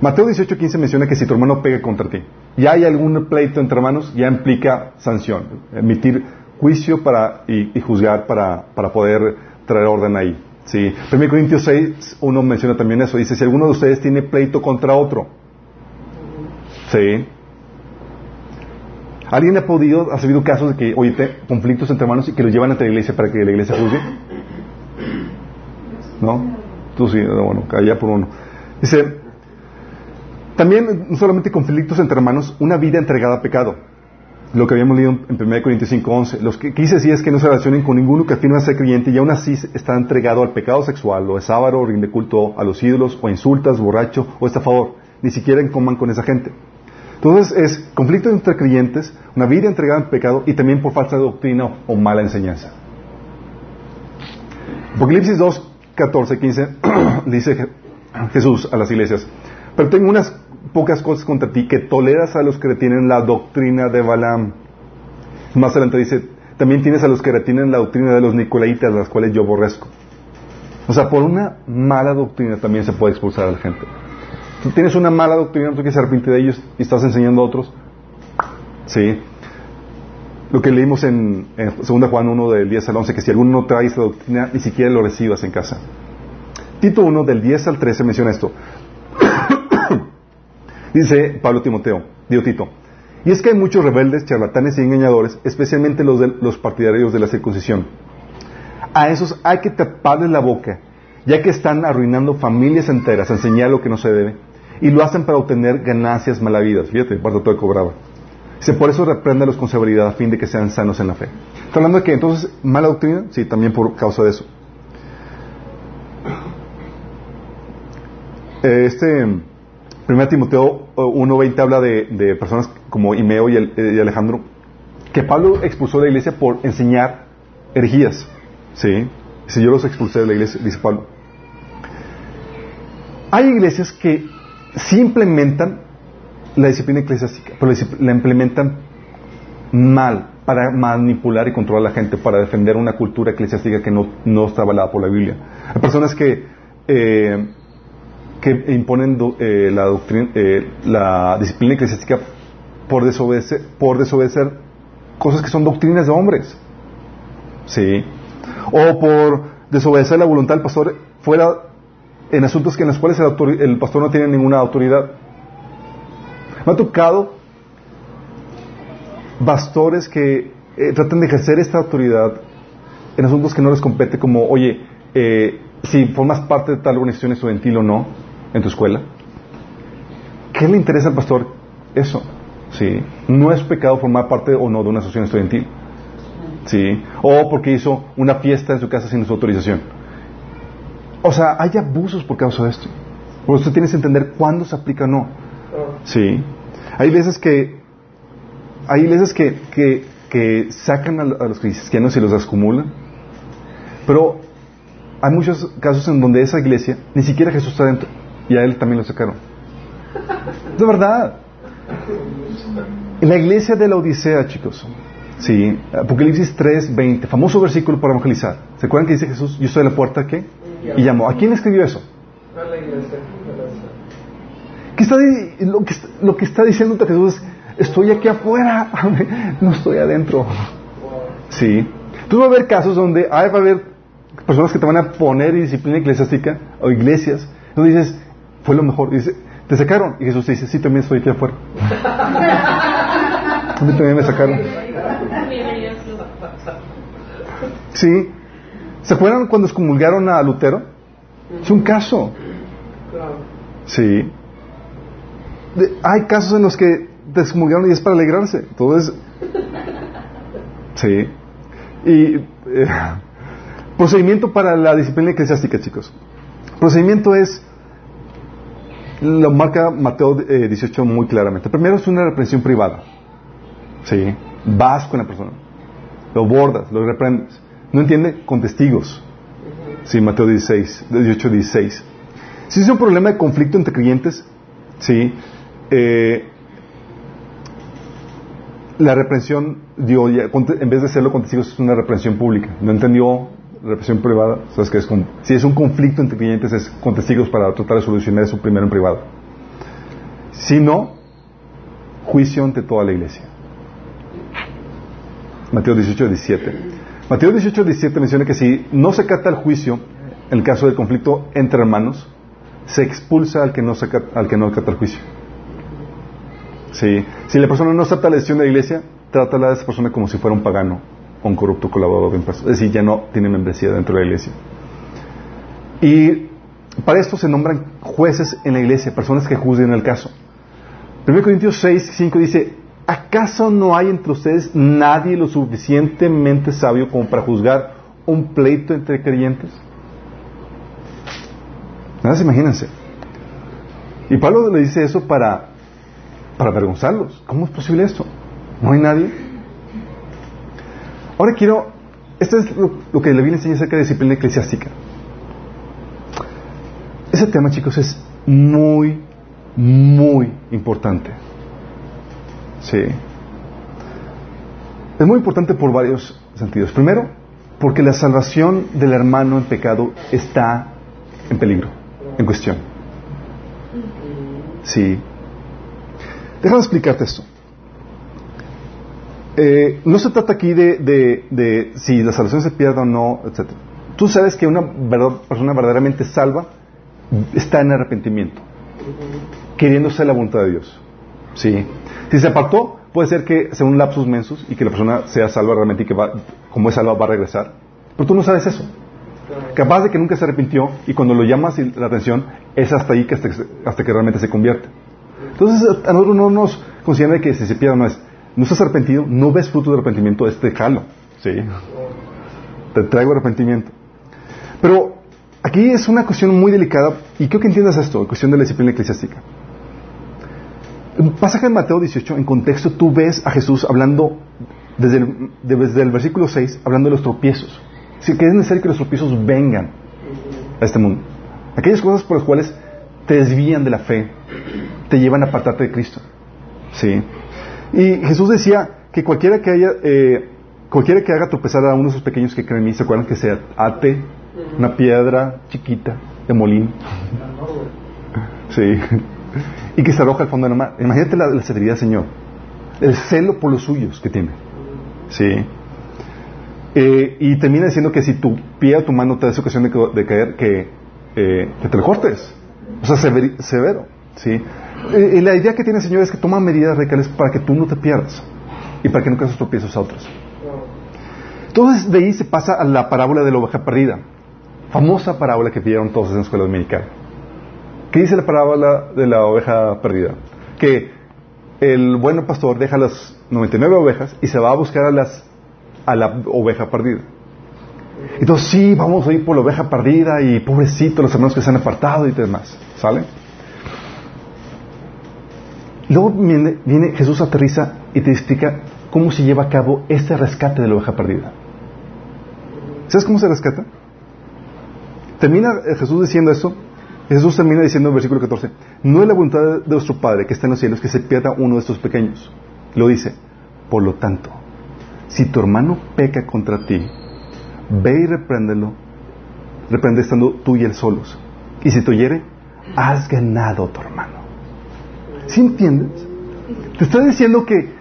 Mateo 18:15 menciona que si tu hermano pega contra ti, ya hay algún pleito entre hermanos, ya implica sanción, emitir juicio para, y, juzgar para, para, poder traer orden ahí. ¿sí? 1 Corintios 6, uno menciona también eso, dice, si alguno de ustedes tiene pleito contra otro, ¿sí? ¿Alguien ha podido, ha sabido casos de que, oye, conflictos entre hermanos y que los llevan ante la iglesia para que la iglesia juzgue? ¿No? Tú sí, bueno, allá por uno. Dice, también no solamente conflictos entre hermanos, una vida entregada a pecado. Lo que habíamos leído en 1 Corintios 5.11. Lo que quise decir es que no se relacionen con ninguno que afirma ser creyente y aún así está entregado al pecado sexual, o es ávaro, o rinde culto a los ídolos, o insultas, borracho, o favor. Ni siquiera coman con esa gente. Entonces es conflicto entre creyentes, una vida entregada al pecado y también por falsa doctrina o mala enseñanza. Apocalipsis 2, 14, 15 dice Jesús a las iglesias, pero tengo unas pocas cosas contra ti, que toleras a los que retienen la doctrina de Balaam. Más adelante dice, también tienes a los que retienen la doctrina de los Nicolaitas, las cuales yo aborrezco. O sea, por una mala doctrina también se puede expulsar a la gente. Tú tienes una mala doctrina, tú que se arrepiente de ellos y estás enseñando a otros. Sí. Lo que leímos en, en 2 Juan 1 del 10 al 11, que si alguno no trae esa doctrina, ni siquiera lo recibas en casa. Tito 1 del 10 al 13 menciona esto. Dice Pablo Timoteo, Dios Tito, y es que hay muchos rebeldes, charlatanes y engañadores, especialmente los, de, los partidarios de la circuncisión. A esos hay que taparles la boca, ya que están arruinando familias enteras enseñar lo que no se debe, y lo hacen para obtener ganancias malavidas. Fíjate, parte todo cobraba. Dice, por eso repréndalos con severidad a fin de que sean sanos en la fe. Está hablando de que entonces, mala doctrina, sí, también por causa de eso. Este, 1 Timoteo 1.20 habla de, personas como Imeo y, Alejandro, que Pablo expulsó de la iglesia por enseñar herejías. ¿Sí? Si yo los expulsé de la iglesia, dice Pablo. Hay iglesias que sí implementan la disciplina eclesiástica, pero la implementan mal para manipular y controlar a la gente, para defender una cultura eclesiástica que no, está avalada por la Biblia. Hay personas que eh, que imponen eh, eh, la disciplina eclesiástica por desobedecer, por desobedecer cosas que son doctrinas de hombres. ¿Sí? O por desobedecer la voluntad del pastor fuera en asuntos que en los cuales el, pastor no tiene ninguna autoridad. Me ha tocado pastores que eh, tratan de ejercer esta autoridad en asuntos que no les compete, como, oye, si formas parte de tal organización estudiantil o no, en tu escuela? ¿Qué le interesa al pastor eso? ¿Sí? No es pecado formar parte o no de una asociación estudiantil. ¿Sí? O porque hizo una fiesta en su casa sin su autorización. O sea, hay abusos por causa de esto. Por eso tienes que entender cuándo se aplica o no. ¿Sí? Hay veces que hay veces que, que, que sacan a, los cristianos y los acumulan, pero hay muchos casos en donde esa iglesia ni siquiera Jesús está dentro. Y a él también lo sacaron. De verdad. La iglesia de la Odisea, chicos. Sí, Apocalipsis 3, 20, famoso versículo para evangelizar. ¿Se acuerdan que dice Jesús, yo soy la puerta qué? Y llamó. ¿A quién escribió eso? A la iglesia. ¿Qué está, lo, que, lo que está diciendo Jesús es, estoy aquí afuera, no estoy adentro. Sí. Tú vas a ver casos donde hay, va a haber personas que te van a poner disciplina eclesiástica o iglesias. Tú dices, fue lo mejor. dice, ¿te sacaron? Y Jesús dice, sí, también estoy aquí afuera. A mí también me sacaron. Sí. ¿Se acuerdan cuando excomulgaron a Lutero? Es un caso. Sí. hay casos en los que te excomulgaron y es para alegrarse. Entonces, sí. Y eh, procedimiento para la disciplina eclesiástica, chicos. Procedimiento es lo marca Mateo 18 eh, muy claramente. Primero es una reprensión privada. ¿Sí? Vas con la persona. Lo bordas, lo reprendes. ¿No entiende? Con testigos. Sí, Mateo 16, 18, 16. Si es un problema de conflicto entre creyentes, sí, eh, la reprensión, en vez de hacerlo con testigos, es una reprensión pública. No entendió represión privada, sabes es si es un conflicto entre clientes es con testigos para tratar de solucionar eso primero en privado. Si no, juicio ante toda la iglesia. Mateo 18, 17. Mateo 18, 17 menciona que si no se cata el juicio, en el caso del conflicto entre hermanos, se expulsa al que no, se, al que no cata el juicio. Sí. Si la persona no acepta la decisión de la iglesia, trátala a esa persona como si fuera un pagano o un corrupto colaborador de impuestos. Es decir, ya no tiene membresía dentro de la iglesia. Y para esto se nombran jueces en la iglesia, personas que juzguen el caso. 1 Corintios 6, 5 dice, ¿acaso no hay entre ustedes nadie lo suficientemente sabio como para juzgar un pleito entre creyentes? Nada, se imagínense. Y Pablo le dice eso para, para avergonzarlos. ¿Cómo es posible esto? ¿No hay nadie? Ahora quiero, esto es lo, lo que la Biblia enseña acerca de disciplina eclesiástica. Ese tema, chicos, es muy, muy importante. Sí. Es muy importante por varios sentidos. Primero, porque la salvación del hermano en pecado está en peligro, en cuestión. Sí. Déjame explicarte esto. Eh, no se trata aquí de, de, de, si la salvación se pierde o no, etc. Tú sabes que una persona verdaderamente salva está en arrepentimiento, queriéndose la voluntad de Dios. Sí. Si se apartó, puede ser que sea un lapsus mensus y que la persona sea salva realmente y que va, como es salva va a regresar. Pero tú no sabes eso. Capaz de que nunca se arrepintió y cuando lo llamas la atención es hasta ahí que hasta, hasta que realmente se convierte. Entonces a nosotros no nos considera que si se pierde no es. No estás arrepentido, no ves fruto de arrepentimiento, este jalo. Sí. Te traigo arrepentimiento. Pero aquí es una cuestión muy delicada y quiero que entiendas esto, la cuestión de la disciplina eclesiástica. En pasaje de Mateo 18, en contexto, tú ves a Jesús hablando desde el, versículo 6, hablando de los tropiezos. Si que es necesario que los tropiezos vengan a este mundo. Aquellas cosas por las cuales te desvían de la fe, te llevan a apartarte de Cristo. ¿Sí? Y Jesús decía que cualquiera que haya, eh, cualquiera que haga tropezar a uno de esos pequeños que creen en mí, ¿se acuerdan que se ate una piedra chiquita de molín? Sí. Y que se arroja al fondo de la mar. Imagínate la, la severidad del Señor. El celo por los suyos que tiene. Sí. Eh, y termina diciendo que si tu pie o tu mano te da ocasión de, caer, que, eh, que te lo cortes. O sea, severo. ¿sí? Y la idea que tiene el Señor es que toma medidas radicales para que tú no te pierdas y para que no causes tropiezos a otros. Entonces de ahí se pasa a la parábola de la oveja perdida, famosa parábola que vieron todos en la escuela dominical. ¿Qué dice la parábola de la oveja perdida? Que el bueno pastor deja las 99 ovejas y se va a buscar a, las, a la oveja perdida. Entonces sí, vamos a ir por la oveja perdida y pobrecito los hermanos que se han apartado y demás. ¿Sale? Luego viene, viene, Jesús aterriza y te explica cómo se lleva a cabo este rescate de la oveja perdida. ¿Sabes cómo se rescata? Termina Jesús diciendo esto. Jesús termina diciendo en el versículo 14, no es la voluntad de nuestro Padre que está en los cielos que se pierda uno de estos pequeños. Lo dice, por lo tanto, si tu hermano peca contra ti, ve y repréndelo, reprende estando tú y él solos. Y si te oyere, has ganado a tu hermano. ¿Sí entiendes? Te está diciendo que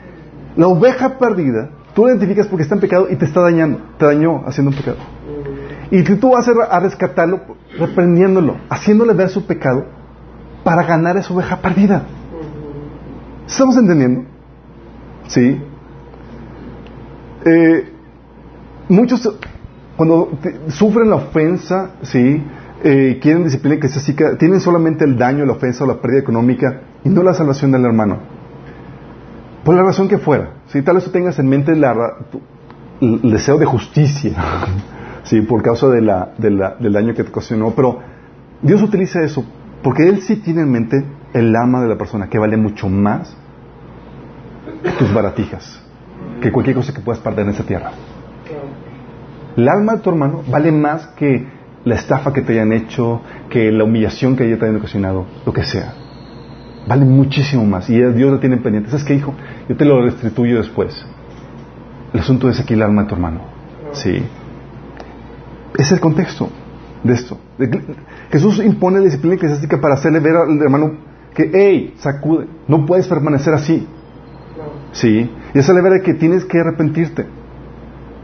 la oveja perdida, tú la identificas porque está en pecado y te está dañando, te dañó haciendo un pecado. Y que tú vas a rescatarlo reprendiéndolo, haciéndole ver su pecado para ganar esa oveja perdida. ¿Estamos entendiendo? Sí. Eh, muchos cuando sufren la ofensa, sí, eh, quieren disciplina eclesiástica, tienen solamente el daño, la ofensa o la pérdida económica y no la salvación del hermano. Por la razón que fuera. ¿sí? Tal vez tú tengas en mente la, el deseo de justicia, ¿sí? por causa de la, de la, del daño que te ocasionó, pero Dios utiliza eso porque Él sí tiene en mente el alma de la persona, que vale mucho más que tus baratijas, que cualquier cosa que puedas perder en esa tierra. El alma de tu hermano vale más que la estafa que te hayan hecho, que la humillación que haya te hayan ocasionado, lo que sea. Vale muchísimo más. Y Dios lo tiene pendiente. ¿Sabes qué, hijo? Yo te lo restituyo después. El asunto es aquí el alma de tu hermano. Sí. Es el contexto de esto. Jesús impone disciplina eclesiástica para hacerle ver al hermano que, hey, sacude, no puedes permanecer así. Sí, y esa le de que tienes que arrepentirte,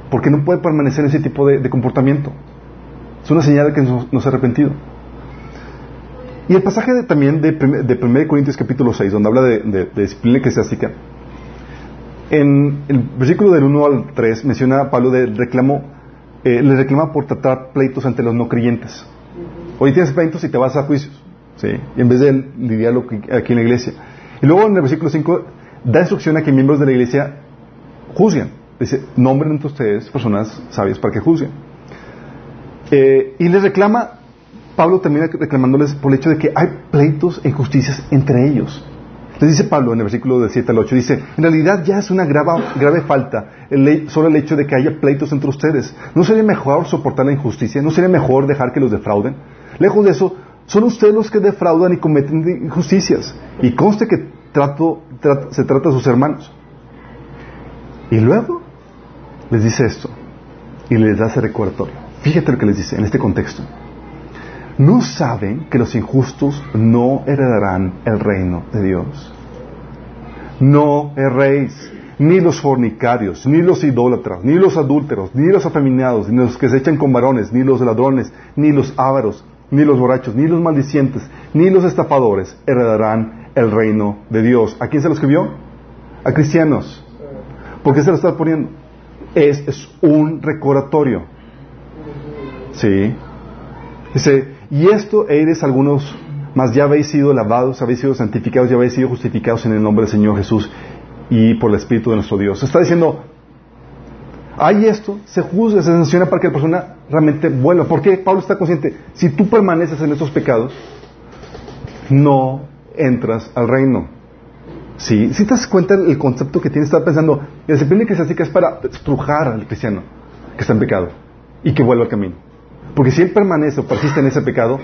porque no puede permanecer en ese tipo de, comportamiento. Es una señal de que no, se ha arrepentido. Y el pasaje también de, de 1 Corintios capítulo 6, donde habla de, de, de disciplina eclesiástica, en el versículo del 1 al 3 menciona a Pablo de reclamo, eh, le reclama por tratar pleitos ante los no creyentes. Hoy tienes pleitos y te vas a juicios, ¿sí? Y en vez de lidiarlo aquí en la iglesia. Y luego en el versículo 5 da instrucción a que miembros de la iglesia juzguen. Dice, nombren entre ustedes personas sabias para que juzguen. Eh, y les reclama, Pablo termina reclamándoles por el hecho de que hay pleitos e injusticias entre ellos. Les dice Pablo en el versículo del 7 al 8, dice, en realidad ya es una grave, grave falta el, solo el hecho de que haya pleitos entre ustedes. ¿No sería mejor soportar la injusticia? ¿No sería mejor dejar que los defrauden? Lejos de eso, son ustedes los que defraudan y cometen injusticias. Y conste que trato, se trata de sus hermanos. Y luego les dice esto y les da ese recordatorio. Fíjate lo que les dice en este contexto. ¿No saben que los injustos no heredarán el reino de Dios? No erréis, ni los fornicarios, ni los idólatras, ni los adúlteros, ni los afeminados, ni los que se echan con varones, ni los ladrones, ni los ávaros, ni los borrachos, ni los maldicientes, ni los estafadores heredarán el reino de Dios. ¿A quién se lo escribió? A cristianos. ¿Por qué se lo está poniendo? Es, es un recordatorio. Sí. Dice, y esto eres algunos, más ya habéis sido lavados, habéis sido santificados, ya habéis sido justificados en el nombre del Señor Jesús y por el Espíritu de nuestro Dios. Está diciendo, hay esto, se juzga, se sanciona para que la persona realmente vuelva. Porque Pablo está consciente, si tú permaneces en estos pecados, no entras al reino. ¿Sí? Si te das cuenta el concepto que tiene, estar pensando, la disciplina eclesiástica es para estrujar al cristiano que está en pecado y que vuelva al camino. Porque si él permanece o persiste en ese pecado,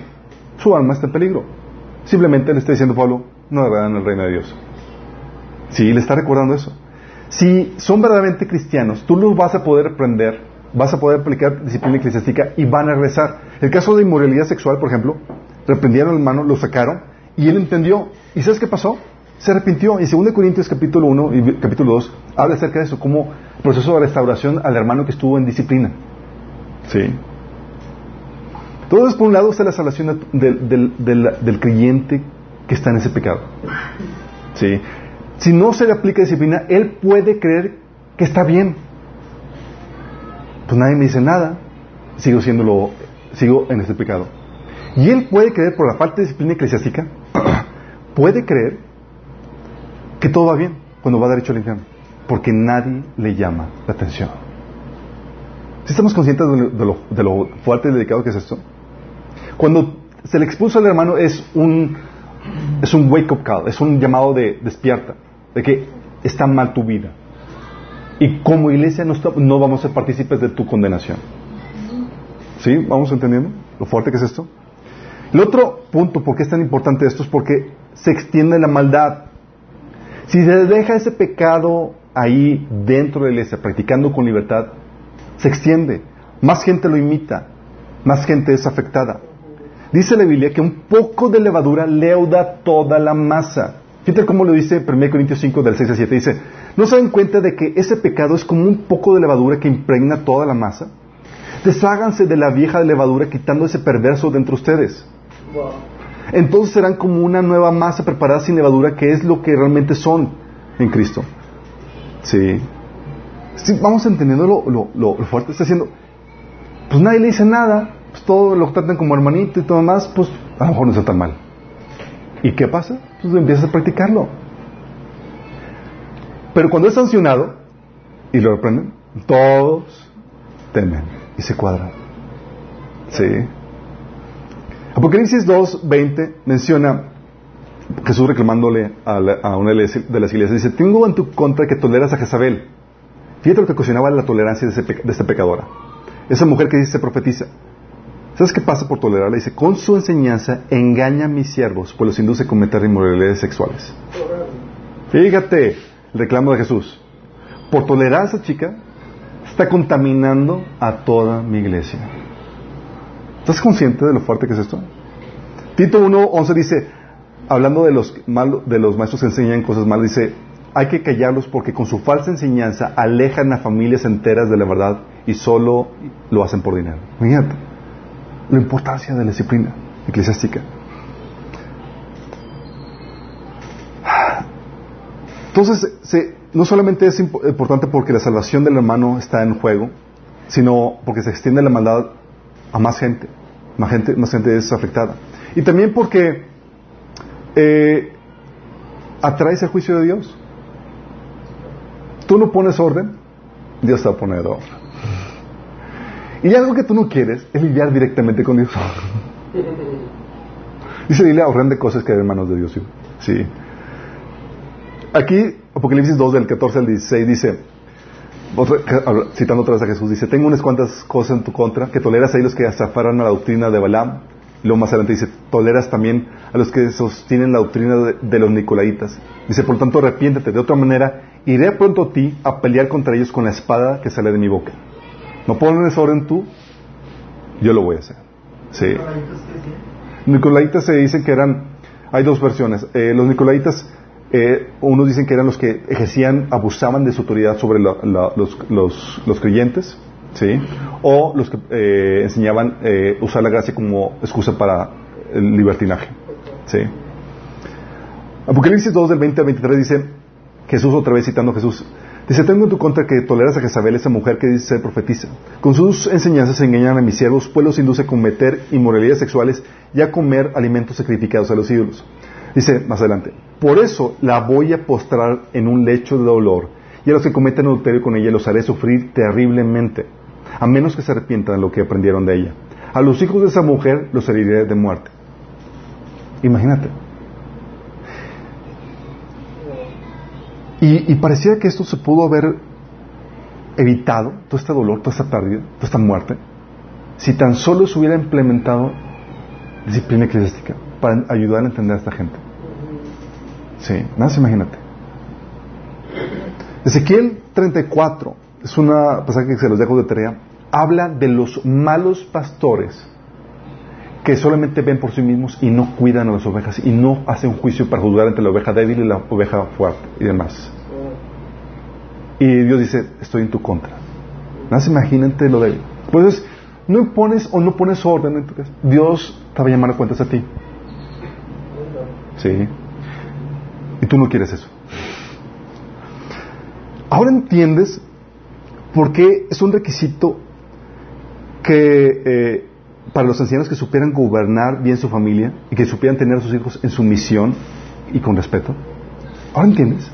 su alma está en peligro. Simplemente le está diciendo Pablo, no en el reino de Dios. Sí, le está recordando eso. Si son verdaderamente cristianos, tú los vas a poder aprender, vas a poder aplicar disciplina eclesiástica y van a regresar. El caso de inmoralidad sexual, por ejemplo, reprendieron al hermano, lo sacaron y él entendió. ¿Y sabes qué pasó? Se arrepintió. Y 2 Corintios capítulo 1 y capítulo 2 habla acerca de eso, como proceso de restauración al hermano que estuvo en disciplina. ¿Sí? Todo es por un lado está la salvación del, del creyente que está en ese pecado. ¿Sí? Si no se le aplica disciplina, él puede creer que está bien. Pues nadie me dice nada, sigo siendo sigo en este pecado. Y él puede creer por la falta de disciplina eclesiástica, puede creer que todo va bien cuando va a dar hecho al infierno, porque nadie le llama la atención. Si estamos conscientes de lo, de lo fuerte y delicado que es esto, cuando se le expulsa al hermano es un es un wake up call, es un llamado de despierta de que está mal tu vida. Y como iglesia no, no vamos a ser partícipes de tu condenación. ¿Sí? ¿Vamos entendiendo lo fuerte que es esto? El otro punto, ¿por qué es tan importante esto? Es porque se extiende la maldad. Si se deja ese pecado ahí dentro de la iglesia, practicando con libertad, se extiende. Más gente lo imita, más gente es afectada. Dice la Biblia que un poco de levadura leuda toda la masa. Fíjate cómo lo dice 1 Corintios 5 del 6 al 7. Dice, ¿no se dan cuenta de que ese pecado es como un poco de levadura que impregna toda la masa? Desháganse de la vieja levadura quitando ese perverso de entre ustedes. Entonces serán como una nueva masa preparada sin levadura, que es lo que realmente son en Cristo. Sí. vamos entendiendo lo, lo, fuerte. Está diciendo, pues nadie le dice nada, pues todo lo tratan como hermanito y todo más, pues a lo mejor no está tan mal. ¿Y qué pasa? Pues empiezas a practicarlo. Pero cuando es sancionado y lo reprenden, todos temen y se cuadran. ¿Sí? Apocalipsis 2.20 menciona Jesús reclamándole a, una de las iglesias, dice, tengo en tu contra que toleras a Jezabel. Fíjate lo que ocasionaba la tolerancia de, de esta pecadora. Esa mujer que dice, se profetiza. ¿Sabes qué pasa por tolerarla? Dice, con su enseñanza engaña a mis siervos, pues los induce a cometer inmoralidades sexuales. Fíjate el reclamo de Jesús. Por tolerar a esa chica, está contaminando a toda mi iglesia. ¿Estás consciente de lo fuerte que es esto? Tito 1.11 dice, hablando de los, de los maestros que enseñan cosas malas, dice, hay que callarlos porque con su falsa enseñanza alejan a familias enteras de la verdad y solo lo hacen por dinero. Imagínate la importancia de la disciplina eclesiástica. Entonces, no solamente es importante porque la salvación del hermano está en juego, sino porque se extiende la maldad a más gente, más gente, más gente es afectada. Y también porque eh, atraes el juicio de Dios. Tú no pones orden, Dios te va a poner orden. Y algo que tú no quieres es lidiar directamente con Dios. Dice, dile ahorren de cosas que hay en manos de Dios. Sí. Aquí, Apocalipsis 2, del 14 al 16, dice, citando otra vez a Jesús, dice, tengo unas cuantas cosas en tu contra, que toleras a los que azafaran a la doctrina de Balaam. Luego más adelante dice, toleras también a los que sostienen la doctrina de, los nicolaitas. Dice, por tanto, arrepiéntete. De otra manera, iré pronto a ti a pelear contra ellos con la espada que sale de mi boca. No pones orden tú, yo lo voy a hacer. Sí. Nicolaitas se dice que eran, hay dos versiones. Eh, los nicolaitas eh, unos dicen que eran los que ejercían, abusaban de su autoridad sobre los, creyentes, ¿sí? O los que eh, enseñaban eh, usar la gracia como excusa para el libertinaje, ¿sí? Apocalipsis 2 del 20 al 23 dice, Jesús otra vez citando a Jesús, dice, tengo en tu contra que toleras a Jezabel, esa mujer que dice ser profetiza. Con sus enseñanzas engañan a mis siervos, pues los induce a cometer inmoralidades sexuales y a comer alimentos sacrificados a los ídolos. Dice más adelante, por eso la voy a postrar en un lecho de dolor, y a los que cometen adulterio con ella los haré sufrir terriblemente, a menos que se arrepientan de lo que aprendieron de ella. A los hijos de esa mujer los heriré de muerte. Imagínate. Y, parecía que esto se pudo haber evitado, todo este dolor, toda esta pérdida, toda esta muerte, si tan solo se hubiera implementado disciplina eclesiástica para ayudar a entender a esta gente. Sí, nada más imagínate. Ezequiel 34, es una pasaje que se los dejo de tarea, habla de los malos pastores que solamente ven por sí mismos y no cuidan a las ovejas y no hacen juicio para juzgar entre la oveja débil y la oveja fuerte y demás. Y Dios dice, estoy en tu contra. Nada imagínate lo débil. Pues no impones o no pones orden. Dios te va a llamar a cuentas a ti. Sí. Y tú no quieres eso. Ahora entiendes por qué es un requisito que eh, para los ancianos que supieran gobernar bien su familia y que supieran tener a sus hijos en su misión y con respeto. Ahora entiendes.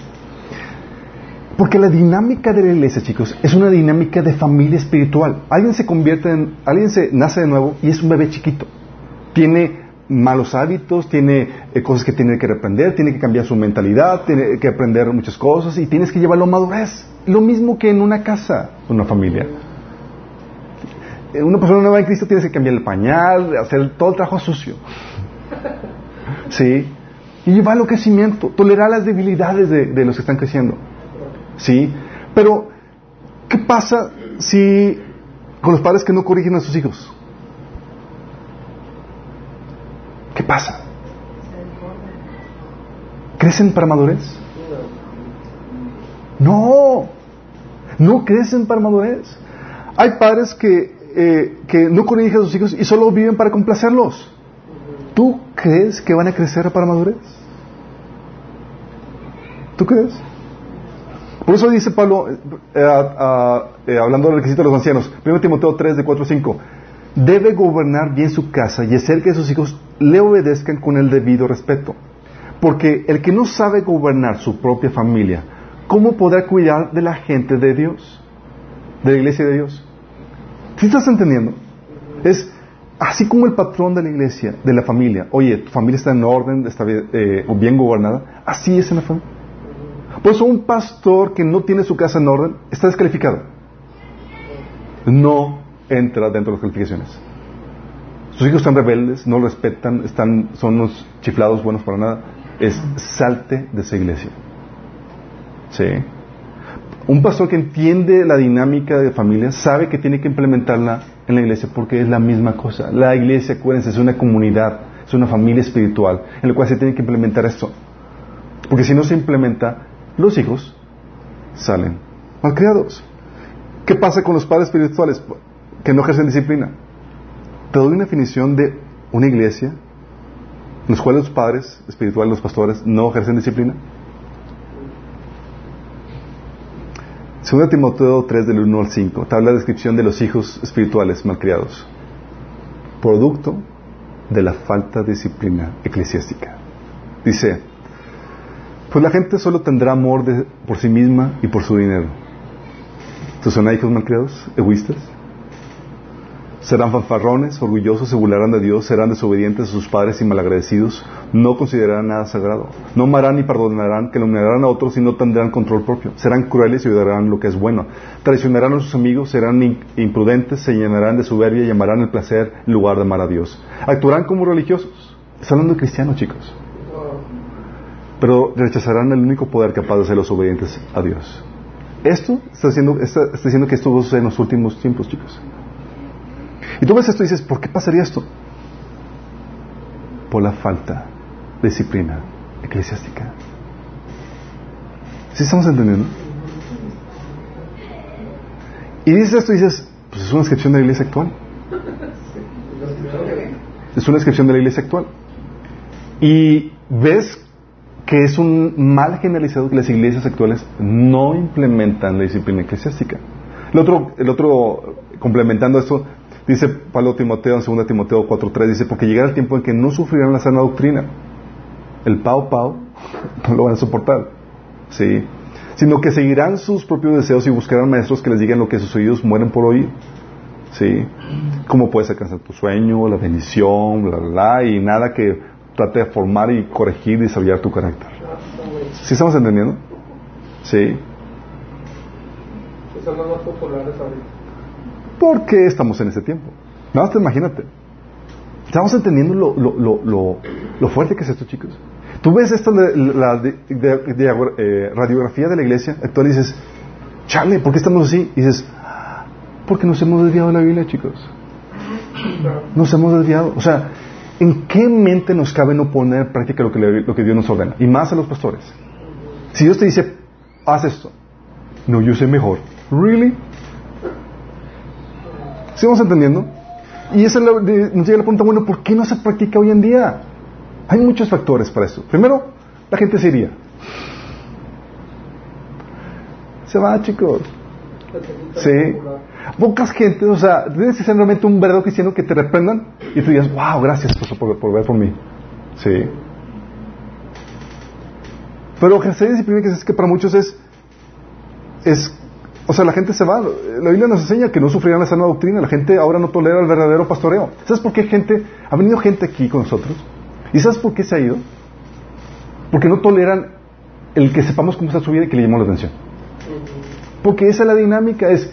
Porque la dinámica de la iglesia, chicos, es una dinámica de familia espiritual. Alguien se convierte en, alguien se nace de nuevo y es un bebé chiquito. Tiene malos hábitos, tiene eh, cosas que tiene que reprender, tiene que cambiar su mentalidad, tiene que aprender muchas cosas y tienes que llevarlo a madurez. Lo mismo que en una casa, una familia. Eh, una persona nueva en Cristo tienes que cambiar el pañal, hacer todo el trabajo sucio. ¿Sí? Y llevarlo a crecimiento, tolerar las debilidades de, de los que están creciendo. ¿Sí? Pero, ¿qué pasa si con los padres que no corrigen a sus hijos? ¿Qué pasa? ¿Crecen para madurez? No, no crecen para madurez. Hay padres que, eh, que no corrigen a sus hijos y solo viven para complacerlos. ¿Tú crees que van a crecer para madurez? ¿Tú crees? Por eso dice Pablo, eh, eh, hablando del requisito de los ancianos, 1 Timoteo 3, de 4 a 5, debe gobernar bien su casa y hacer que sus hijos le obedezcan con el debido respeto. Porque el que no sabe gobernar su propia familia, ¿cómo podrá cuidar de la gente de Dios? De la iglesia de Dios. ¿Sí estás entendiendo? Es así como el patrón de la iglesia, de la familia. Oye, tu familia está en orden, está bien, eh, bien gobernada. Así es en la familia. Por eso un pastor que no tiene su casa en orden está descalificado. No entra dentro de las calificaciones. Sus hijos están rebeldes, no respetan, están, son unos chiflados buenos para nada. Es salte de esa iglesia. ¿Sí? Un pastor que entiende la dinámica de familia sabe que tiene que implementarla en la iglesia porque es la misma cosa. La iglesia, acuérdense, es una comunidad, es una familia espiritual en la cual se tiene que implementar esto. Porque si no se implementa, los hijos salen malcriados. ¿Qué pasa con los padres espirituales que no ejercen disciplina? Te doy una definición de una iglesia en los cuales los padres espirituales, los pastores, no ejercen disciplina. Segunda Timoteo 3 del 1 al 5, te habla la descripción de los hijos espirituales malcriados. Producto de la falta de disciplina eclesiástica. Dice, pues la gente solo tendrá amor por sí misma y por su dinero. ¿Estos son hijos malcriados, egoístas? Serán fanfarrones, orgullosos, se burlarán de Dios, serán desobedientes a sus padres y malagradecidos, no considerarán nada sagrado, no amarán ni perdonarán, que nominarán a otros y no tendrán control propio, serán crueles y odiarán lo que es bueno, traicionarán a sus amigos, serán imprudentes, se llenarán de soberbia y llamarán el placer en lugar de amar a Dios. Actuarán como religiosos. Está hablando de cristianos, chicos. Pero rechazarán el único poder capaz de ser los obedientes a Dios. Esto está diciendo, está, está diciendo que esto en los últimos tiempos, chicos. Y tú ves esto y dices, ¿por qué pasaría esto? Por la falta de disciplina eclesiástica. ¿Sí estamos entendiendo? Y dices esto y dices, pues es una descripción de la iglesia actual. Es una descripción de la iglesia actual. Y ves que es un mal generalizado que las iglesias actuales no implementan la disciplina eclesiástica. El otro, el otro complementando esto, Dice Pablo Timoteo en 2 Timoteo 4.3, dice, porque llegará el tiempo en que no sufrirán la sana doctrina. El pau pau no lo van a soportar. ¿Sí? Sino que seguirán sus propios deseos y buscarán maestros que les digan lo que sus oídos mueren por oír. ¿Sí? ¿Cómo puedes alcanzar tu sueño, la bendición, bla, bla, y nada que trate de formar y corregir y desarrollar tu carácter. ¿Sí estamos entendiendo? Sí. ¿Por qué estamos en ese tiempo? Nada más te imagínate. Estamos entendiendo lo, lo, lo, lo, fuerte que es esto, chicos. Tú ves esto, la, eh, radiografía de la iglesia actual y dices, chale, ¿por qué estamos así? Y dices, porque nos hemos desviado de la Biblia, chicos. Nos hemos desviado. O sea, ¿en qué mente nos cabe no poner en práctica lo que, lo que Dios nos ordena? Y más a los pastores. Si Dios te dice, haz esto. No, yo sé mejor. ¿Really? ¿Sigamos entendiendo? Y esa nos llega la pregunta, bueno, ¿por qué no se practica hoy en día? Hay muchos factores para eso. Primero, la gente se iría. Se va, chicos. Sí. Pocas gente, o sea, tienes que ser realmente un verdadero cristiano que te reprendan y tú digas, wow, gracias por, por ver por mí. Sí. Pero ejercer disciplina que es que para muchos es, es o sea, la gente se va. La Biblia nos enseña que no sufrirán la sana doctrina. La gente ahora no tolera el verdadero pastoreo. ¿Sabes por qué gente? Ha venido gente aquí con nosotros. ¿Y sabes por qué se ha ido? Porque no toleran el que sepamos cómo está su vida y que le llamamos la atención. Porque esa es la dinámica. Es,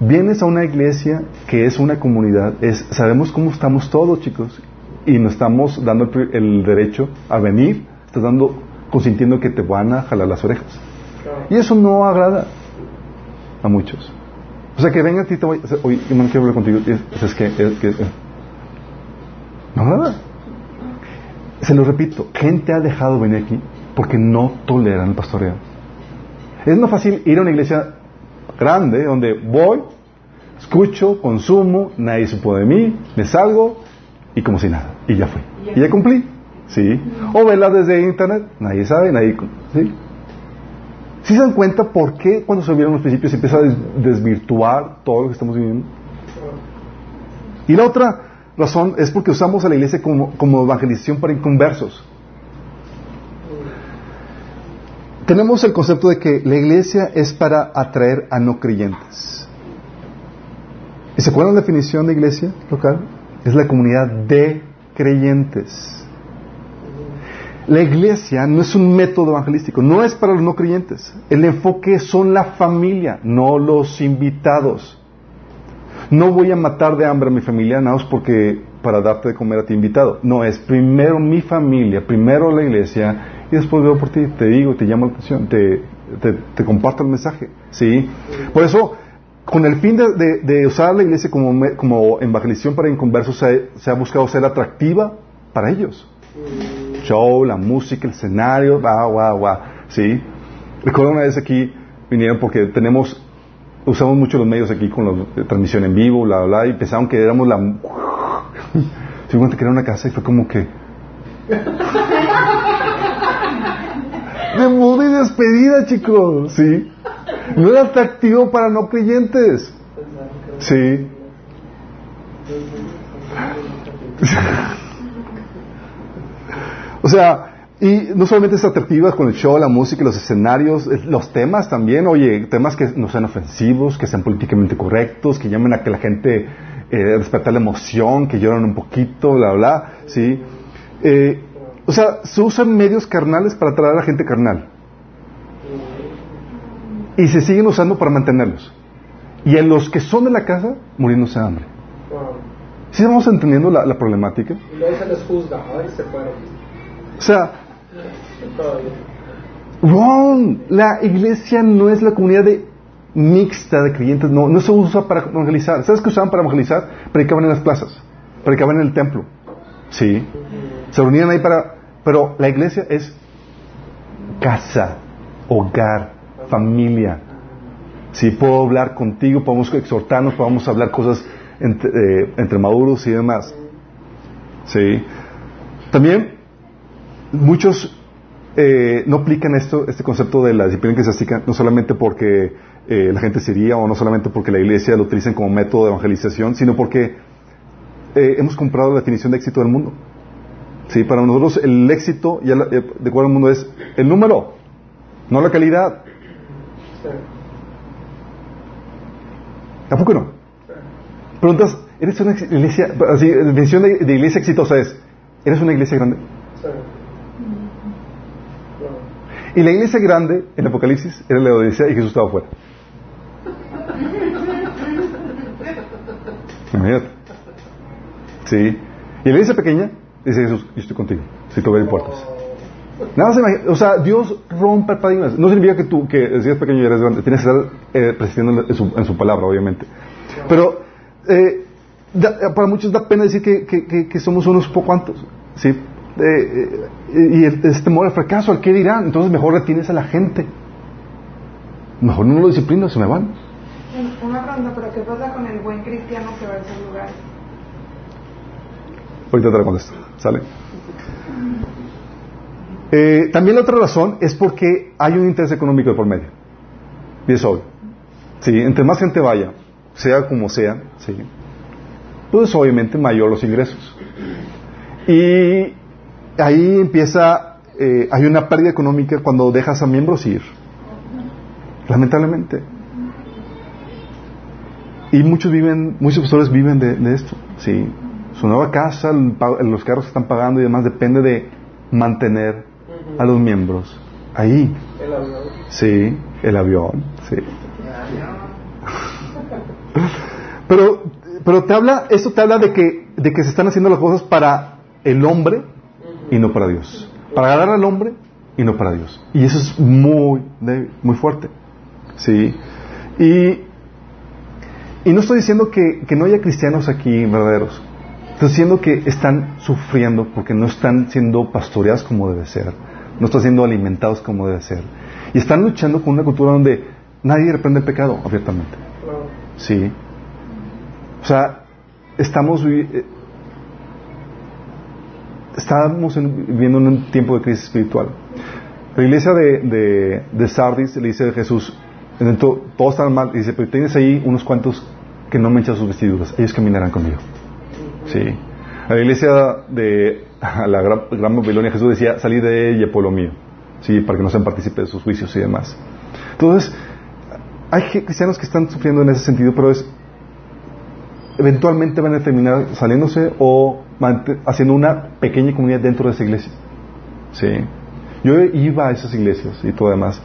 vienes a una iglesia que es una comunidad. Es, sabemos cómo estamos todos, chicos. Y nos estamos dando el, el derecho a venir. Estás dando, consintiendo que te van a jalar las orejas. Y eso no agrada a muchos. O sea, que venga a ti, te voy, oye, quiero hablar contigo. Es, que, es, que, no, nada. Se lo repito, gente ha dejado venir aquí porque no toleran el pastoreo. Es más fácil ir a una iglesia grande donde voy, escucho, consumo, nadie supo de mí, me salgo y como si nada. Y ya fui. Y ya cumplí. Sí. O verla desde internet, nadie sabe, nadie. ¿sí? ¿Sí se dan cuenta por qué cuando se vieron los principios se empieza a desvirtuar todo lo que estamos viviendo? Y la otra razón es porque usamos a la iglesia como, como evangelización para inconversos. Tenemos el concepto de que la iglesia es para atraer a no creyentes. ¿Y se acuerdan la definición de iglesia local? Es la comunidad de creyentes. La iglesia no es un método evangelístico, no es para los no creyentes. El enfoque son la familia, no los invitados. No voy a matar de hambre a mi familia, nada más porque para darte de comer a ti invitado. No, es primero mi familia, primero la iglesia y después veo por ti, te digo, te llamo la atención, te, comparto el mensaje. ¿sí? Por eso, con el fin de, usar la iglesia como, como evangelización para inconversos, se ha buscado ser atractiva para ellos show, la música, el escenario, guau, guau, guau, ¿sí? Recuerdo una vez aquí vinieron porque tenemos, usamos mucho los medios aquí con la transmisión en vivo, bla, bla, y pensaban que éramos la... Se cuenta que era una casa y fue como que... De moda y despedida, chicos, ¿sí? No era atractivo para no creyentes. Sí. o sea, y no solamente es atractiva con el show, la música, los escenarios, los temas también, oye, temas que no sean ofensivos, que sean políticamente correctos, que llamen a que la gente eh, respete la emoción, que lloran un poquito, bla, bla, ¿sí? Eh, o sea, se usan medios carnales para atraer a la gente carnal. Y se siguen usando para mantenerlos. Y en los que son de la casa, muriéndose de hambre. ¿Sí vamos entendiendo la, problemática? Y luego se les juzga, se O sea, wrong. La iglesia no es la comunidad mixta de creyentes, no, no se usa para evangelizar. ¿Sabes qué usaban para evangelizar? Predicaban en las plazas, predicaban en el templo. Sí. Se reunían ahí para... Pero la iglesia es casa, hogar, familia. Si puedo hablar contigo, podemos exhortarnos, podemos hablar cosas entre, eh, maduros y demás. Sí. También muchos eh, no aplican esto, este concepto de la disciplina eclesiástica, no solamente porque eh, la gente se iría o no solamente porque la iglesia lo utilicen como método de evangelización, sino porque hemos comprado la definición de éxito del mundo. Sí, para nosotros el éxito, ya de acuerdo al mundo, es el número, no la calidad. ¿Tampoco no? Preguntas, ¿eres una iglesia, así, la definición de, iglesia exitosa es, ¿eres una iglesia grande? Y la iglesia grande, en Apocalipsis, era la Odisea y Jesús estaba afuera. Imagínate. Sí. Y la iglesia pequeña, dice Jesús, yo estoy contigo, si te puertas. Nada más o sea, Dios rompe paradigmas. No significa que tú, que si eres pequeño y eres grande, tienes que estar eh, en su, en su, palabra, obviamente. Pero eh, para muchos da pena decir que, que, que somos unos cuantos, ¿sí? Eh, y es temor al fracaso, al qué dirán. Entonces mejor retienes a la gente. Mejor no lo disciplinas, se me van. Una pregunta, pero ¿qué pasa con el buen cristiano que va a esos lugares? Ahorita te la contesto, ¿sale? Eh, también la otra razón es porque hay un interés económico de por medio. Y es obvio. Sí, entre más gente vaya, sea como sea, sí, pues obviamente mayor los ingresos. Y ahí empieza, eh, hay una pérdida económica cuando dejas a miembros ir. Lamentablemente. Y muchos viven, muchos pastores viven de, esto, sí. Su nueva casa, los carros que están pagando y demás depende de mantener a los miembros ahí. El avión. Sí, el avión, sí. Pero, pero te habla, esto te habla de que, de que se están haciendo las cosas para el hombre y no para Dios. Para agradar al hombre y no para Dios. Y eso es muy muy fuerte. ¿Sí? Y, y no estoy diciendo que, que no haya cristianos aquí verdaderos. Estoy diciendo que están sufriendo porque no están siendo pastoreados como debe ser. No están siendo alimentados como debe ser. Y están luchando con una cultura donde nadie reprende el pecado abiertamente. Sí. O sea, estamos estamos viviendo en un tiempo de crisis espiritual. La iglesia de, de, Sardis le dice a Jesús, todos están mal, dice, pero tienes ahí unos cuantos que no me echan sus vestiduras, ellos caminarán conmigo. Sí. La iglesia de la gran, Babilonia, Jesús decía, salid de ella, pueblo mío, sí, para que no sean partícipes de sus juicios y demás. Entonces, hay cristianos que están sufriendo en ese sentido, pero es eventualmente van a terminar saliéndose o haciendo una pequeña comunidad dentro de esa iglesia. ¿Sí? Yo iba a esas iglesias y todo demás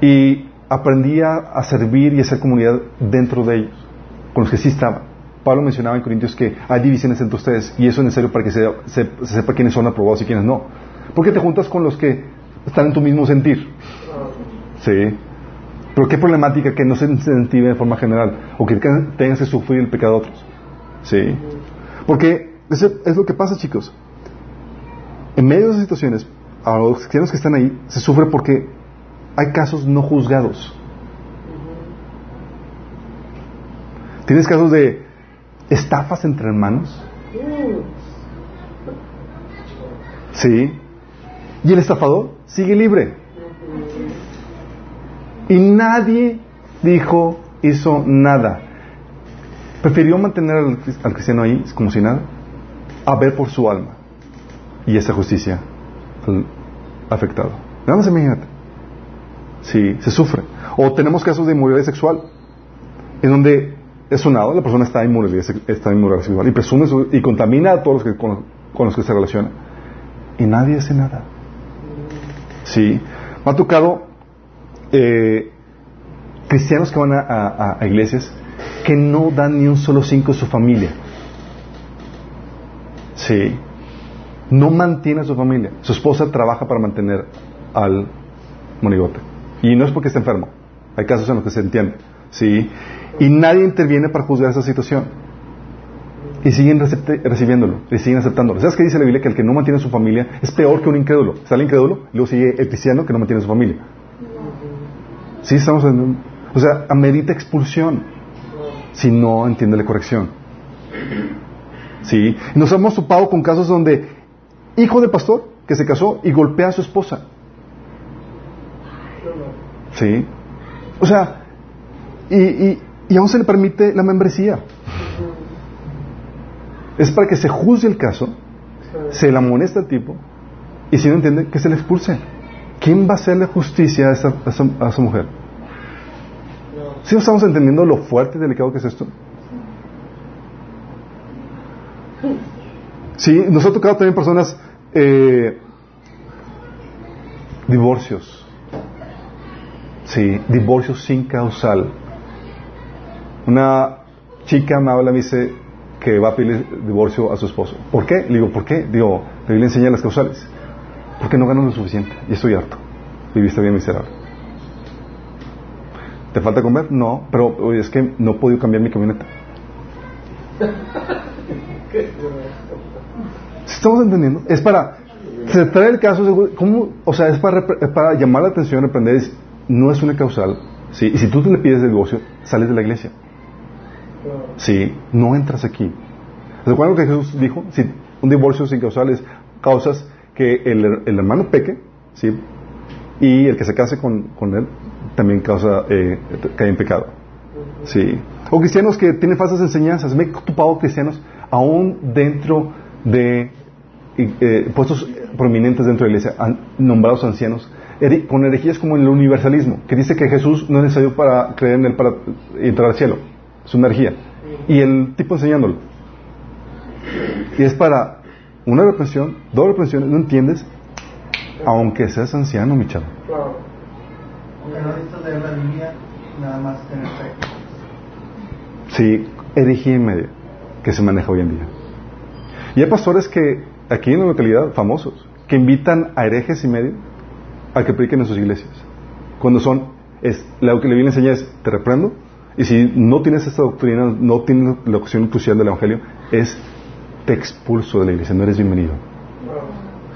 y aprendía a servir y a hacer comunidad dentro de ellos, con los que sí estaba. Pablo mencionaba en Corintios que hay divisiones entre ustedes y eso es necesario para que se, sepa quiénes son aprobados y quiénes no. Porque te juntas con los que están en tu mismo sentir. ¿Sí? Pero qué problemática que no se incentive de forma general o que tengas que sufrir el pecado de otros. ¿Sí? Porque es lo que pasa, chicos. En medio de esas situaciones, a los cristianos que están ahí, se sufre porque hay casos no juzgados. ¿Tienes casos de estafas entre hermanos? Sí. Y el estafador sigue libre. Y nadie dijo, hizo nada. Prefirió mantener al, cristiano ahí como si nada, a ver por su alma. Y esa justicia al afectado. Nada más imagínate. Sí, se sufre. O tenemos casos de inmoralidad sexual, en donde es sonado, la persona está en inmoralidad, está en inmoralidad sexual y presume su- y contamina a todos los que, con, con los que se relaciona. Y nadie hace nada. Sí. Me ha tocado eh, cristianos que van a, iglesias que no dan ni un solo cinco a su familia. Sí. No mantiene a su familia. Su esposa trabaja para mantener al monigote. Y no es porque esté enfermo. Hay casos en los que se entiende. Sí. Y nadie interviene para juzgar esa situación. Y siguen recibiéndolo, y siguen aceptándolo. ¿Sabes qué dice la Biblia? Que el que no mantiene a su familia es peor que un incrédulo. Está el incrédulo, y luego sigue el cristiano que no mantiene a su familia. Sí, estamos. O sea, amerita expulsión si no entiende la corrección. Sí. Nos hemos topado con casos donde hijo de pastor que se casó y golpea a su esposa. Sí. O sea, y, y, y aún se le permite la membresía. Es para que se juzgue el caso, se le amonesta al tipo y si no entiende, que se le expulse. ¿Quién va a hacerle justicia a esa, a esa, a mujer? ¿Sí estamos entendiendo lo fuerte y delicado que es esto? Sí, nos ha tocado también personas, eh, divorcios. Sí, divorcios sin causal. Una chica me habla, me dice que va a pedir divorcio a su esposo. ¿Por qué? Le digo, ¿por qué? Digo, la Biblia enseña las causales. Porque no gano lo suficiente y estoy harto. Viviste bien miserable. ¿Te falta comer? No, pero oye, es que no he podido cambiar mi camioneta. ¿Estamos entendiendo? Es para se trae el caso, de- ¿cómo? O sea, es para, es para llamar la atención, reprender, es- no es una causal, ¿sí? Y si tú le pides el divorcio, sales de la iglesia, ¿sí? No entras aquí. ¿Recuerdan lo que Jesús dijo? Si un divorcio sin causales causas que el, el hermano peque, ¿sí? Y el que se case con, con él también causa, eh, cae en pecado. Sí. O cristianos que tienen falsas enseñanzas. Me he topado cristianos aún dentro de eh, puestos prominentes dentro de la iglesia, nombrados ancianos, con herejías como el universalismo, que dice que Jesús no es necesario para creer en él para entrar al cielo. Es una herejía. Y el tipo enseñándolo. Y es para una reprensión, dos reprensiones, ¿no entiendes? Aunque seas anciano, mi chavo. Claro. Aunque no necesitas leer la Biblia, nada más tener fe. Sí, herejía y media que se maneja hoy en día. Y hay pastores que, aquí en la localidad, famosos, que invitan a herejes y medio a que prediquen en sus iglesias. Cuando son, es, lo que la Biblia enseña es, te reprendo, y si no tienes esta doctrina, no tienes la ocasión crucial del Evangelio, es, te expulso de la iglesia, no eres bienvenido.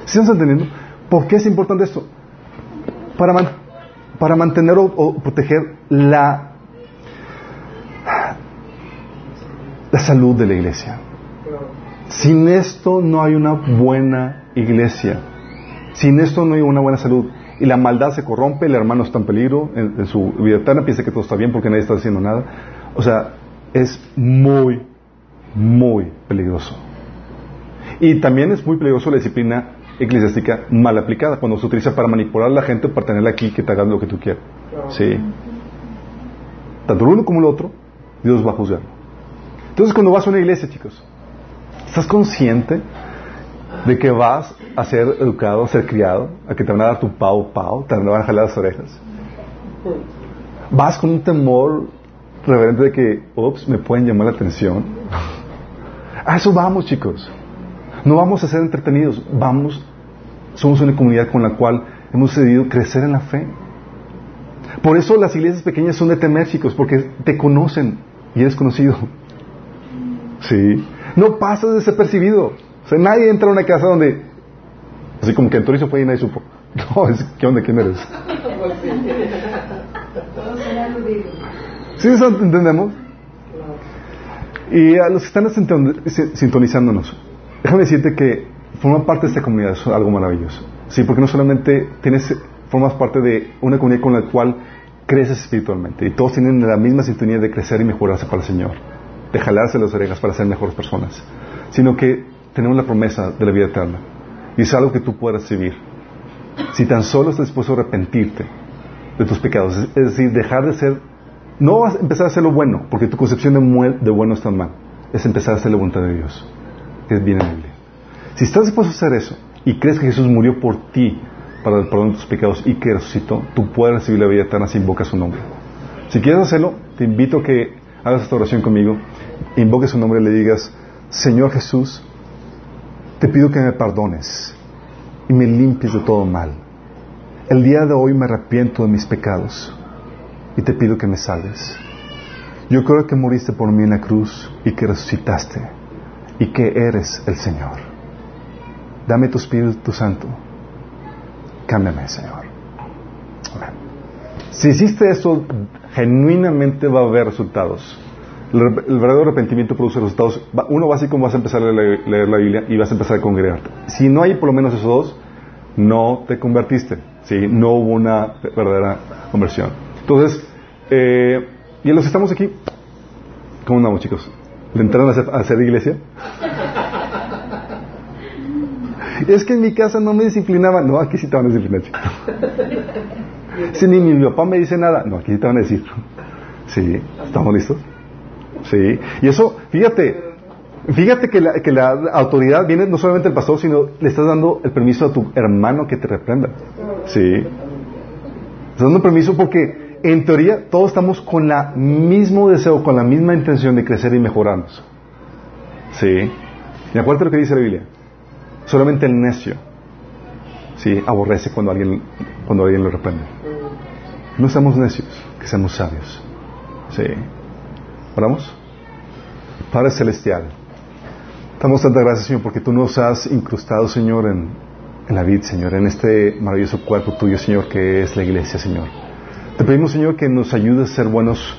¿Sí estamos entendiendo? ¿Por qué es importante esto? Para, para mantener o, proteger la la salud de la iglesia. Sin esto no hay una buena iglesia. Sin esto no hay una buena salud. Y la maldad se corrompe, el hermano está en peligro en, en su vida eterna, piensa que todo está bien porque nadie está haciendo nada. O sea, es muy, muy peligroso. Y también es muy peligroso la disciplina eclesiástica mal aplicada, cuando se utiliza para manipular a la gente, para tenerla aquí, que te hagan lo que tú quieras. Sí. Tanto el uno como el otro, Dios va a juzgar. Entonces, cuando vas a una iglesia, chicos, ¿estás consciente de que vas a ser educado, a ser criado, a que te van a dar tu pau pau, te van a jalar las orejas? ¿Vas con un temor reverente de que, ups, me pueden llamar la atención? A eso vamos, chicos. No vamos a ser entretenidos, vamos, somos una comunidad con la cual hemos decidido crecer en la fe. Por eso las iglesias pequeñas son de temer, porque te conocen y eres conocido. Sí. No pasas desapercibido. O sea, nadie entra a una casa donde, así como que entró y se fue y nadie supo. No, es, ¿qué onda? ¿Quién eres? ¿Sí entendemos? Y a los que están sinton- si- sintonizándonos, déjame decirte que formar parte de esta comunidad es algo maravilloso. Sí, porque no solamente tienes, formas parte de una comunidad con la cual creces espiritualmente y todos tienen la misma sintonía de crecer y mejorarse para el Señor, de jalarse las orejas para ser mejores personas, sino que tenemos la promesa de la vida eterna y es algo que tú puedes recibir. Si tan solo estás dispuesto a arrepentirte de tus pecados, es, decir, dejar de ser, no vas a empezar a hacer lo bueno, porque tu concepción de, de bueno está mal, es empezar a hacer la voluntad de Dios, que bien en. Si estás dispuesto a hacer eso y crees que Jesús murió por ti para el perdón de tus pecados y que resucitó, tú puedes recibir la vida eterna si invocas su nombre. Si quieres hacerlo, te invito a que hagas esta oración conmigo, invoques su nombre y le digas, Señor Jesús, te pido que me perdones y me limpies de todo mal. El día de hoy me arrepiento de mis pecados y te pido que me salves. Yo creo que moriste por mí en la cruz y que resucitaste y que eres el Señor. Dame tu Espíritu Santo. Cámbiame, Señor. Si hiciste eso, genuinamente va a haber resultados. El, verdadero arrepentimiento produce resultados. Uno básico, vas a empezar a leer, la Biblia y vas a empezar a congregarte. Si no hay por lo menos esos dos, no te convertiste. ¿sí? No hubo una verdadera conversión. Entonces, eh, y los que estamos aquí, ¿cómo andamos, chicos? ¿Le entraron a hacer, iglesia? Es que en mi casa no me disciplinaban. No, aquí sí te van a disciplinar. Si ni mi papá me dice nada, no, aquí sí te van a decir. Sí, ¿estamos listos? Sí. Y eso, fíjate, fíjate que la, que la autoridad viene no solamente del pastor, sino le estás dando el permiso a tu hermano que te reprenda. Sí. Estás dando permiso porque, en teoría, todos estamos con el mismo deseo, con la misma intención de crecer y mejorarnos. Sí. Y acuérdate lo que dice la Biblia. Solamente el necio, sí, aborrece cuando alguien, cuando alguien lo reprende. No seamos necios, que seamos sabios. Sí. ¿Oramos? Padre Celestial, damos tanta gracias, Señor, porque tú nos has incrustado, Señor, en, en la vida, Señor, en este maravilloso cuerpo tuyo, Señor, que es la iglesia, Señor. Te pedimos, Señor, que nos ayudes a ser buenos,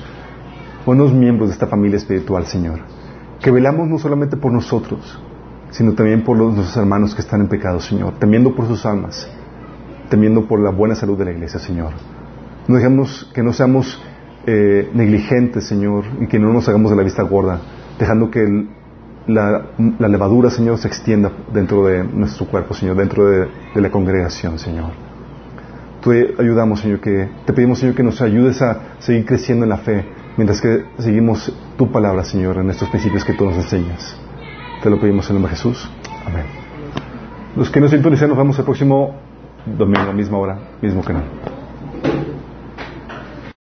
buenos miembros de esta familia espiritual, Señor. Que velamos no solamente por nosotros, sino también por los, nuestros hermanos que están en pecado, Señor, temiendo por sus almas, temiendo por la buena salud de la iglesia, Señor. No dejemos que no seamos eh, negligentes, Señor, y que no nos hagamos de la vista gorda, dejando que la, levadura, Señor, se extienda dentro de nuestro cuerpo, Señor, dentro de, de la congregación, Señor. Te ayudamos, Señor, que te pedimos, Señor, que nos ayudes a seguir creciendo en la fe, mientras que seguimos tu palabra, Señor, en estos principios que tú nos enseñas. Te lo pedimos en el nombre de Jesús. Amén. Los que nos sintonizan, nos vemos el próximo domingo, misma hora, mismo canal.